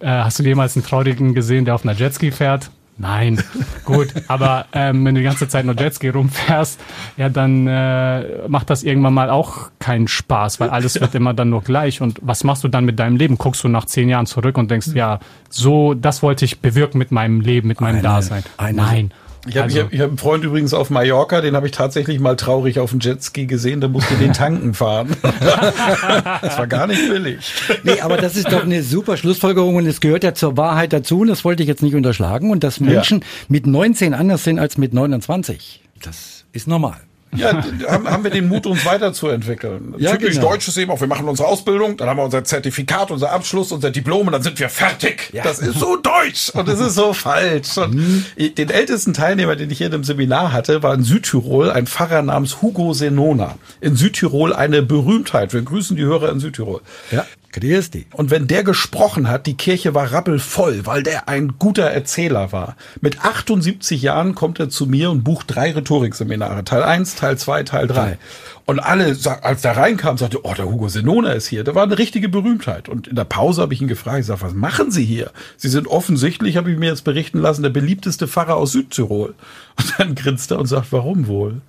äh, hast du jemals einen Traurigen gesehen, der auf einer Jetski fährt? Nein, gut, aber ähm, wenn du die ganze Zeit nur Jetski rumfährst, ja, dann äh, macht das irgendwann mal auch keinen Spaß, weil alles wird immer dann nur gleich. Und was machst du dann mit deinem Leben? Guckst du nach zehn Jahren zurück und denkst, ja, so, das wollte ich bewirken mit meinem Leben, mit meinem Eine- Dasein. eine- Nein. Ich habe Also- ich hab, ich hab einen Freund übrigens auf Mallorca, den habe ich tatsächlich mal traurig auf dem Jetski gesehen, der musste den tanken fahren. das war gar nicht billig. Nee, aber das ist doch eine super Schlussfolgerung und es gehört ja zur Wahrheit dazu und das wollte ich jetzt nicht unterschlagen und dass Menschen mit 19 anders sind als mit 29. Das ist normal. Ja, haben, haben wir den Mut, uns weiterzuentwickeln. Ja, Typisch genau. deutsch ist eben auch, wir machen unsere Ausbildung, dann haben wir unser Zertifikat, unser Abschluss, unser Diplom und dann sind wir fertig. Das ist so deutsch und das ist so falsch. Und Mhm. den ältesten Teilnehmer, den ich hier in dem Seminar hatte, war in Südtirol ein Pfarrer namens Hugo Senona. In Südtirol eine Berühmtheit. Wir grüßen die Hörer in Südtirol. Ja, grüß dich. Und wenn der gesprochen hat, die Kirche war rappelvoll, weil der ein guter Erzähler war. Mit 78 Jahren kommt er zu mir und bucht drei Rhetorikseminare. Teil 1, Teil 2, Teil 3. Und alle, als der reinkam, sagte, oh, der Hugo Senona ist hier. Der war eine richtige Berühmtheit. Und in der Pause habe ich ihn gefragt, ich sage, was machen Sie hier? Sie sind offensichtlich, habe ich mir jetzt berichten lassen, der beliebteste Pfarrer aus Südtirol. Und dann grinst er und sagt, warum wohl?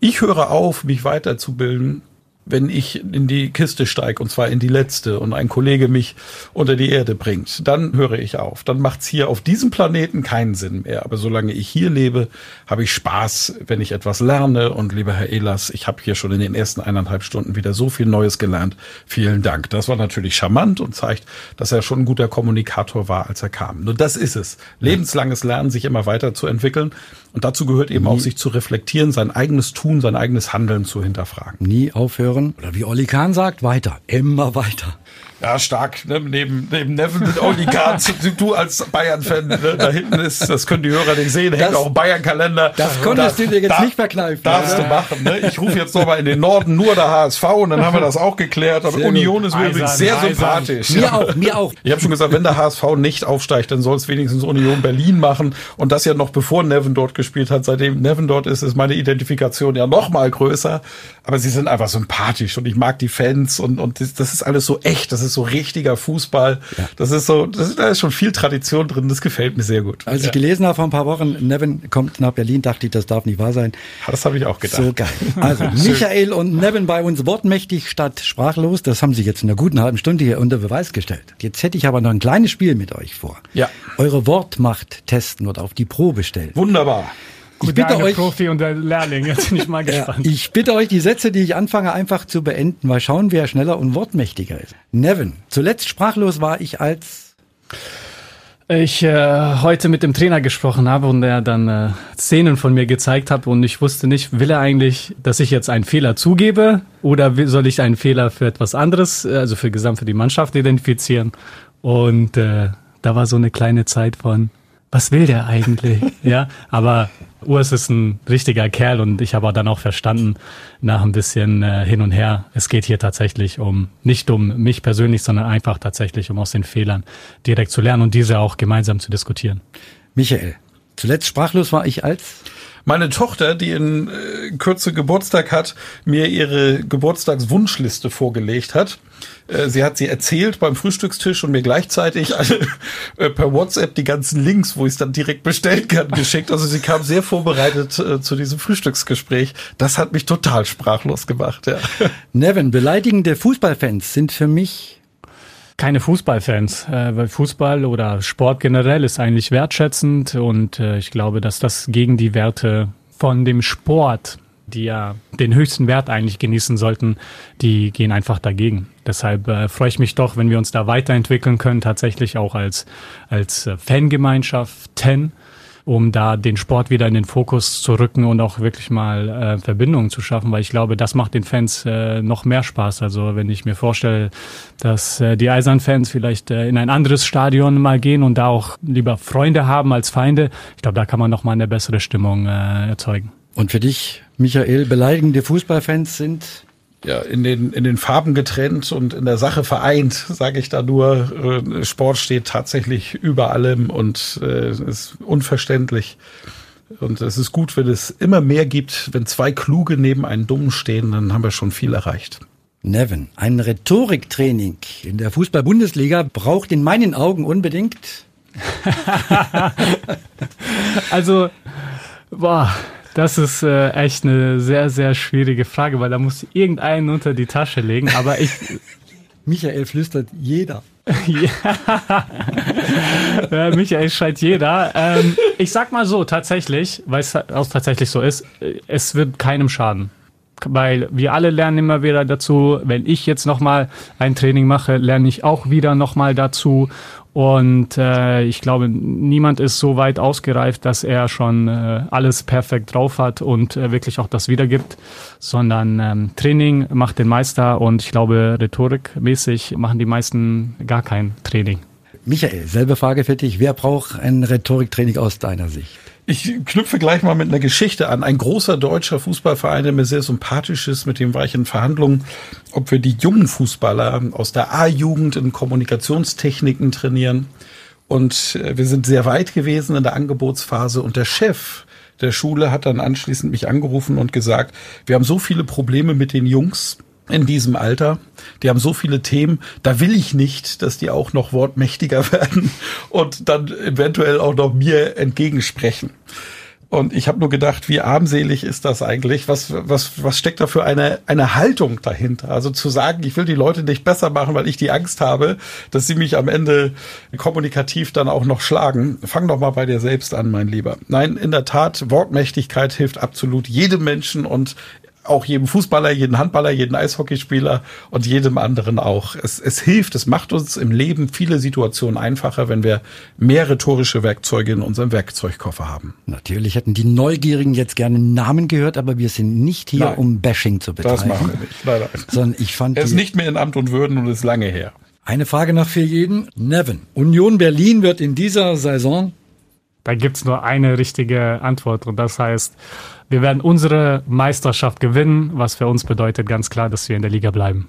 Ich höre auf, mich weiterzubilden, wenn ich in die Kiste steige, und zwar in die letzte, und ein Kollege mich unter die Erde bringt, dann höre ich auf. Dann macht's hier auf diesem Planeten keinen Sinn mehr. Aber solange ich hier lebe, habe ich Spaß, wenn ich etwas lerne. Und lieber Herr Ehlers, ich habe hier schon in den ersten eineinhalb Stunden wieder so viel Neues gelernt. Vielen Dank. Das war natürlich charmant und zeigt, dass er schon ein guter Kommunikator war, als er kam. Nur das ist es. Lebenslanges Lernen, sich immer weiterzuentwickeln. Und dazu gehört eben auch, sich zu reflektieren, sein eigenes Tun, sein eigenes Handeln zu hinterfragen. Nie aufhören. Oder wie Olli Kahn sagt, weiter. Immer weiter. Ja, stark. Ne? Neben, neben Neven mit Oli Kahn, du als Bayern-Fan, ne? da hinten ist, das können die Hörer nicht sehen, hängt Das- auch ein Bayern-Kalender. das konntest du dir jetzt nicht verkneifen. Darfst Ja. du machen. Ne? Ich rufe jetzt nochmal in den Norden nur der HSV und dann haben wir das auch geklärt. Aber Sehr Union ist mir Eisern, übrigens sehr eisern. sympathisch. Mir Ja. auch, mir auch. Ich habe schon gesagt, wenn der HSV nicht aufsteigt, dann soll es wenigstens Union Berlin machen. Und das ja noch bevor Neven dort gespielt hat. Seitdem Neven dort ist, ist meine Identifikation ja noch mal größer. Aber sie sind einfach sympathisch und ich mag die Fans und, und das, das ist alles so echt. Das ist so richtiger Fußball. Das ist so, das, da ist schon viel Tradition drin. Das gefällt mir sehr gut. Als ich gelesen habe vor ein paar Wochen, Nevin kommt nach Berlin, dachte ich, das darf nicht wahr sein. Das habe ich auch gedacht. So geil. Also Michael und Nevin bei uns wortmächtig statt sprachlos. Das haben sie jetzt in einer guten halben Stunde hier unter Beweis gestellt. Jetzt hätte ich aber noch ein kleines Spiel mit euch vor. Ja. Eure Wortmacht testen oder auf die Probe stellen. Wunderbar. Ich bitte euch, Profi und der Lehrling, jetzt bin ich mal ja, gespannt. ich bitte euch, die Sätze, die ich anfange, einfach zu beenden. Mal schauen, wer schneller und wortmächtiger ist. Nevin, zuletzt sprachlos war ich als ich äh, heute mit dem Trainer gesprochen habe und er dann äh, Szenen von mir gezeigt hat und ich wusste nicht, will er eigentlich, dass ich jetzt einen Fehler zugebe oder soll ich einen Fehler für etwas anderes, äh, also für gesamt für die Mannschaft identifizieren? Und äh, da war so eine kleine Zeit von, was will der eigentlich? ja, aber Urs ist ein richtiger Kerl und ich habe dann auch verstanden, nach ein bisschen äh, hin und her, es geht hier tatsächlich um, nicht um mich persönlich, sondern einfach tatsächlich um aus den Fehlern direkt zu lernen und diese auch gemeinsam zu diskutieren. Michael. Zuletzt sprachlos war ich als meine Tochter, die in äh, Kürze Geburtstag hat, mir ihre Geburtstagswunschliste vorgelegt hat. Äh, sie hat sie erzählt beim Frühstückstisch und mir gleichzeitig alle, äh, per WhatsApp die ganzen Links, wo ich es dann direkt bestellen kann, geschickt. Also sie kam sehr vorbereitet äh, zu diesem Frühstücksgespräch. Das hat mich total sprachlos gemacht. Ja. Nevin, beleidigende Fußballfans sind für mich keine Fußballfans, äh, weil Fußball oder Sport generell ist eigentlich wertschätzend und äh, ich glaube, dass das gegen die Werte von dem Sport, die ja den höchsten Wert eigentlich genießen sollten, die gehen einfach dagegen. Deshalb äh, freue ich mich doch, wenn wir uns da weiterentwickeln können, tatsächlich auch als, als äh, Fangemeinschaft 10 um da den Sport wieder in den Fokus zu rücken und auch wirklich mal äh, Verbindungen zu schaffen, weil ich glaube, das macht den Fans äh, noch mehr Spaß. Also wenn ich mir vorstelle, dass äh, die Eisern-Fans vielleicht äh, in ein anderes Stadion mal gehen und da auch lieber Freunde haben als Feinde, ich glaube, da kann man noch mal eine bessere Stimmung äh, erzeugen. Und für dich, Michael, beleidigende Fußballfans sind ja, in den, in den Farben getrennt und in der Sache vereint, sage ich da nur. Äh, Sport steht tatsächlich über allem und äh, ist unverständlich. Und es ist gut, wenn es immer mehr gibt. Wenn zwei Kluge neben einem Dummen stehen, dann haben wir schon viel erreicht. Nevin, ein Rhetoriktraining in der Fußball-Bundesliga braucht in meinen Augen unbedingt. also, boah, das ist äh, echt eine sehr, sehr schwierige Frage, weil da muss irgendeinen unter die Tasche legen. Aber ich. Michael flüstert jeder. ja. Michael schreit jeder. Ähm, ich sag mal so, tatsächlich, weil es auch tatsächlich so ist, es wird keinem schaden weil wir alle lernen immer wieder dazu. Wenn ich jetzt nochmal ein Training mache, lerne ich auch wieder nochmal dazu. Und äh, ich glaube, niemand ist so weit ausgereift, dass er schon äh, alles perfekt drauf hat und äh, wirklich auch das wiedergibt, sondern ähm, Training macht den Meister und ich glaube, rhetorikmäßig machen die meisten gar kein Training. Michael, selbe Frage für dich. Wer braucht ein Rhetoriktraining aus deiner Sicht? Ich knüpfe gleich mal mit einer Geschichte an. Ein großer deutscher Fußballverein, der mir sehr sympathisch ist, mit dem war ich in Verhandlungen, ob wir die jungen Fußballer aus der A-Jugend in Kommunikationstechniken trainieren. Und äh, wir sind sehr weit gewesen in der Angebotsphase und der Chef der Schule hat dann anschließend mich angerufen und gesagt, wir haben so viele Probleme mit den Jungs, in diesem Alter. Die haben so viele Themen, da will ich nicht, dass die auch noch wortmächtiger werden und dann eventuell auch noch mir entgegensprechen. Und ich habe nur gedacht, wie armselig ist das eigentlich? Was, was, was steckt da für eine, eine Haltung dahinter? Also zu sagen, ich will die Leute nicht besser machen, weil ich die Angst habe, dass sie mich am Ende kommunikativ dann auch noch schlagen. Fang doch mal bei dir selbst an, mein Lieber. Nein, in der Tat, Wortmächtigkeit hilft absolut jedem Menschen und auch jedem Fußballer, jeden Handballer, jeden Eishockeyspieler und jedem anderen auch. Es, es hilft, es macht uns im Leben viele Situationen einfacher, wenn wir mehr rhetorische Werkzeuge in unserem Werkzeugkoffer haben. Natürlich hätten die Neugierigen jetzt gerne Namen gehört, aber wir sind nicht hier, nein, um Bashing zu betreiben. Das machen wir nicht. Nein, nein. Sondern ich fand er ist nicht mehr in Amt und Würden und ist lange her. Eine Frage noch für jeden. Nevin. Union Berlin wird in dieser Saison da gibt's nur eine richtige Antwort und das heißt, wir werden unsere Meisterschaft gewinnen, was für uns bedeutet ganz klar, dass wir in der Liga bleiben.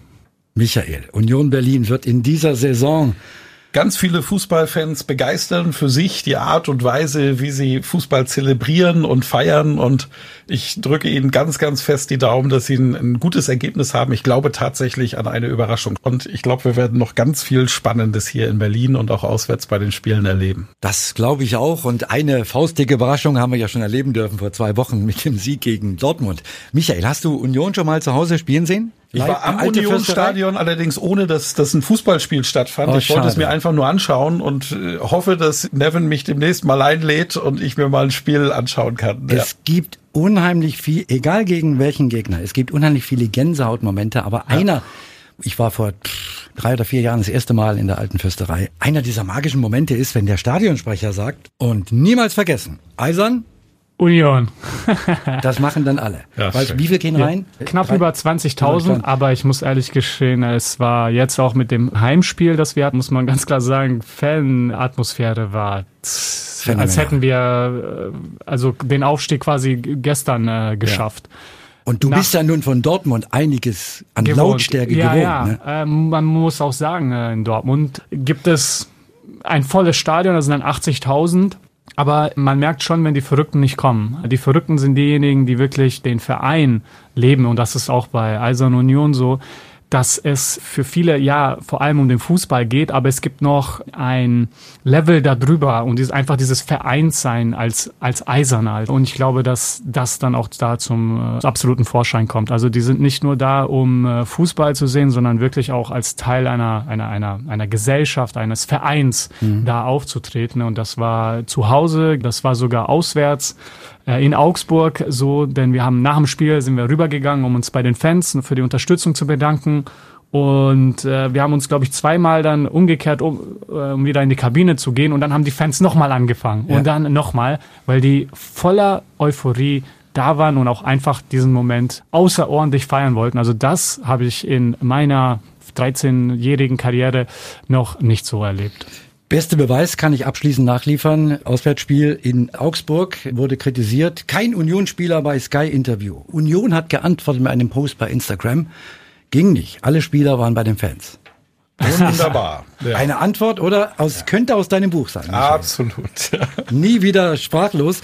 Michael, Union Berlin wird in dieser Saison ganz viele Fußballfans begeistern für sich die Art und Weise, wie sie Fußball zelebrieren und feiern. Und ich drücke Ihnen ganz, ganz fest die Daumen, dass Sie ein, ein gutes Ergebnis haben. Ich glaube tatsächlich an eine Überraschung. Und ich glaube, wir werden noch ganz viel Spannendes hier in Berlin und auch auswärts bei den Spielen erleben. Das glaube ich auch. Und eine faustige Überraschung haben wir ja schon erleben dürfen vor zwei Wochen mit dem Sieg gegen Dortmund. Michael, hast du Union schon mal zu Hause spielen sehen? Ich war am Unionsstadion allerdings ohne, dass, dass ein Fußballspiel stattfand. Oh, ich wollte es mir einfach nur anschauen und äh, hoffe, dass Nevin mich demnächst mal einlädt und ich mir mal ein Spiel anschauen kann. Es ja. gibt unheimlich viel, egal gegen welchen Gegner, es gibt unheimlich viele Gänsehautmomente, aber ja. einer, ich war vor drei oder vier Jahren das erste Mal in der alten Fürsterei, einer dieser magischen Momente ist, wenn der Stadionsprecher sagt und niemals vergessen, Eisern, Union. das machen dann alle. Ja, Weil, wie viel gehen rein? Knapp rein? über 20.000, aber ich muss ehrlich gestehen, es war jetzt auch mit dem Heimspiel, das wir hatten, muss man ganz klar sagen, Fanatmosphäre war, Phänomenal. als hätten wir äh, also den Aufstieg quasi gestern äh, geschafft. Ja. Und du Nach bist ja nun von Dortmund einiges an gewohnt. Lautstärke ja, gewohnt. Ja, ne? ähm, man muss auch sagen, äh, in Dortmund gibt es ein volles Stadion, das sind dann 80.000 Aber man merkt schon, wenn die Verrückten nicht kommen. Die Verrückten sind diejenigen, die wirklich den Verein leben. Und das ist auch bei Eisern Union so dass es für viele ja vor allem um den Fußball geht, aber es gibt noch ein Level darüber und ist einfach dieses Vereinssein als als Eiserner. Und ich glaube, dass das dann auch da zum äh, absoluten Vorschein kommt. Also die sind nicht nur da, um äh, Fußball zu sehen, sondern wirklich auch als Teil einer einer einer einer Gesellschaft, eines Vereins mhm. da aufzutreten. Und das war zu Hause, das war sogar auswärts in Augsburg so, denn wir haben nach dem Spiel sind wir rübergegangen, um uns bei den Fans für die Unterstützung zu bedanken. Und äh, wir haben uns, glaube ich, zweimal dann umgekehrt, um, äh, um wieder in die Kabine zu gehen. Und dann haben die Fans nochmal angefangen. Ja. Und dann nochmal, weil die voller Euphorie da waren und auch einfach diesen Moment außerordentlich feiern wollten. Also das habe ich in meiner 13-jährigen Karriere noch nicht so erlebt. Beste Beweis kann ich abschließend nachliefern. Auswärtsspiel in Augsburg wurde kritisiert. Kein Unionsspieler bei Sky Interview. Union hat geantwortet mit einem Post bei Instagram. Ging nicht. Alle Spieler waren bei den Fans. Wunderbar. Ja. Eine Antwort oder aus, ja. könnte aus deinem Buch sein. Michael. Absolut. Nie wieder sprachlos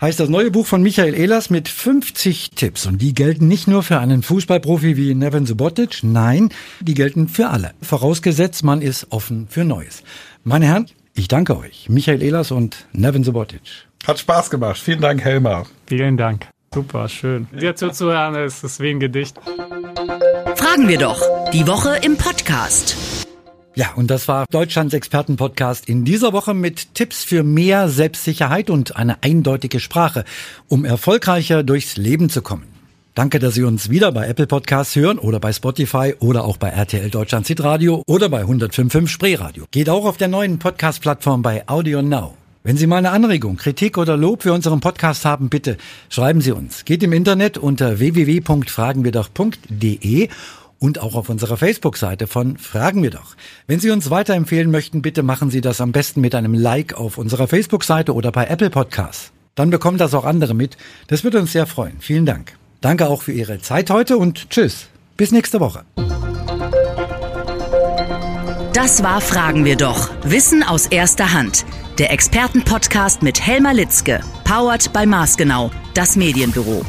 heißt das neue Buch von Michael Ehlers mit 50 Tipps. Und die gelten nicht nur für einen Fußballprofi wie Neven Subotic, nein, die gelten für alle. Vorausgesetzt, man ist offen für Neues. Meine Herren, ich danke euch, Michael Ehlers und Nevin Subotic. Hat Spaß gemacht. Vielen Dank, Helmar. Vielen Dank. Super, schön. Dir zuzuhören ist es wie ein Gedicht. Fragen wir doch. Die Woche im Podcast. Ja, und das war Deutschlands Expertenpodcast in dieser Woche mit Tipps für mehr Selbstsicherheit und eine eindeutige Sprache, um erfolgreicher durchs Leben zu kommen. Danke, dass Sie uns wieder bei Apple Podcasts hören oder bei Spotify oder auch bei RTL Deutschland Radio oder bei 105.5 Spreeradio. Geht auch auf der neuen Podcast-Plattform bei Audio Now. Wenn Sie mal eine Anregung, Kritik oder Lob für unseren Podcast haben, bitte schreiben Sie uns. Geht im Internet unter www.fragenwirdoch.de und auch auf unserer Facebook-Seite von Fragen wir doch. Wenn Sie uns weiterempfehlen möchten, bitte machen Sie das am besten mit einem Like auf unserer Facebook-Seite oder bei Apple Podcasts. Dann bekommen das auch andere mit. Das würde uns sehr freuen. Vielen Dank. Danke auch für Ihre Zeit heute und tschüss. Bis nächste Woche. Das war Fragen wir doch. Wissen aus erster Hand. Der Expertenpodcast mit Helmer Litzke. Powered bei Maßgenau. Das Medienbüro.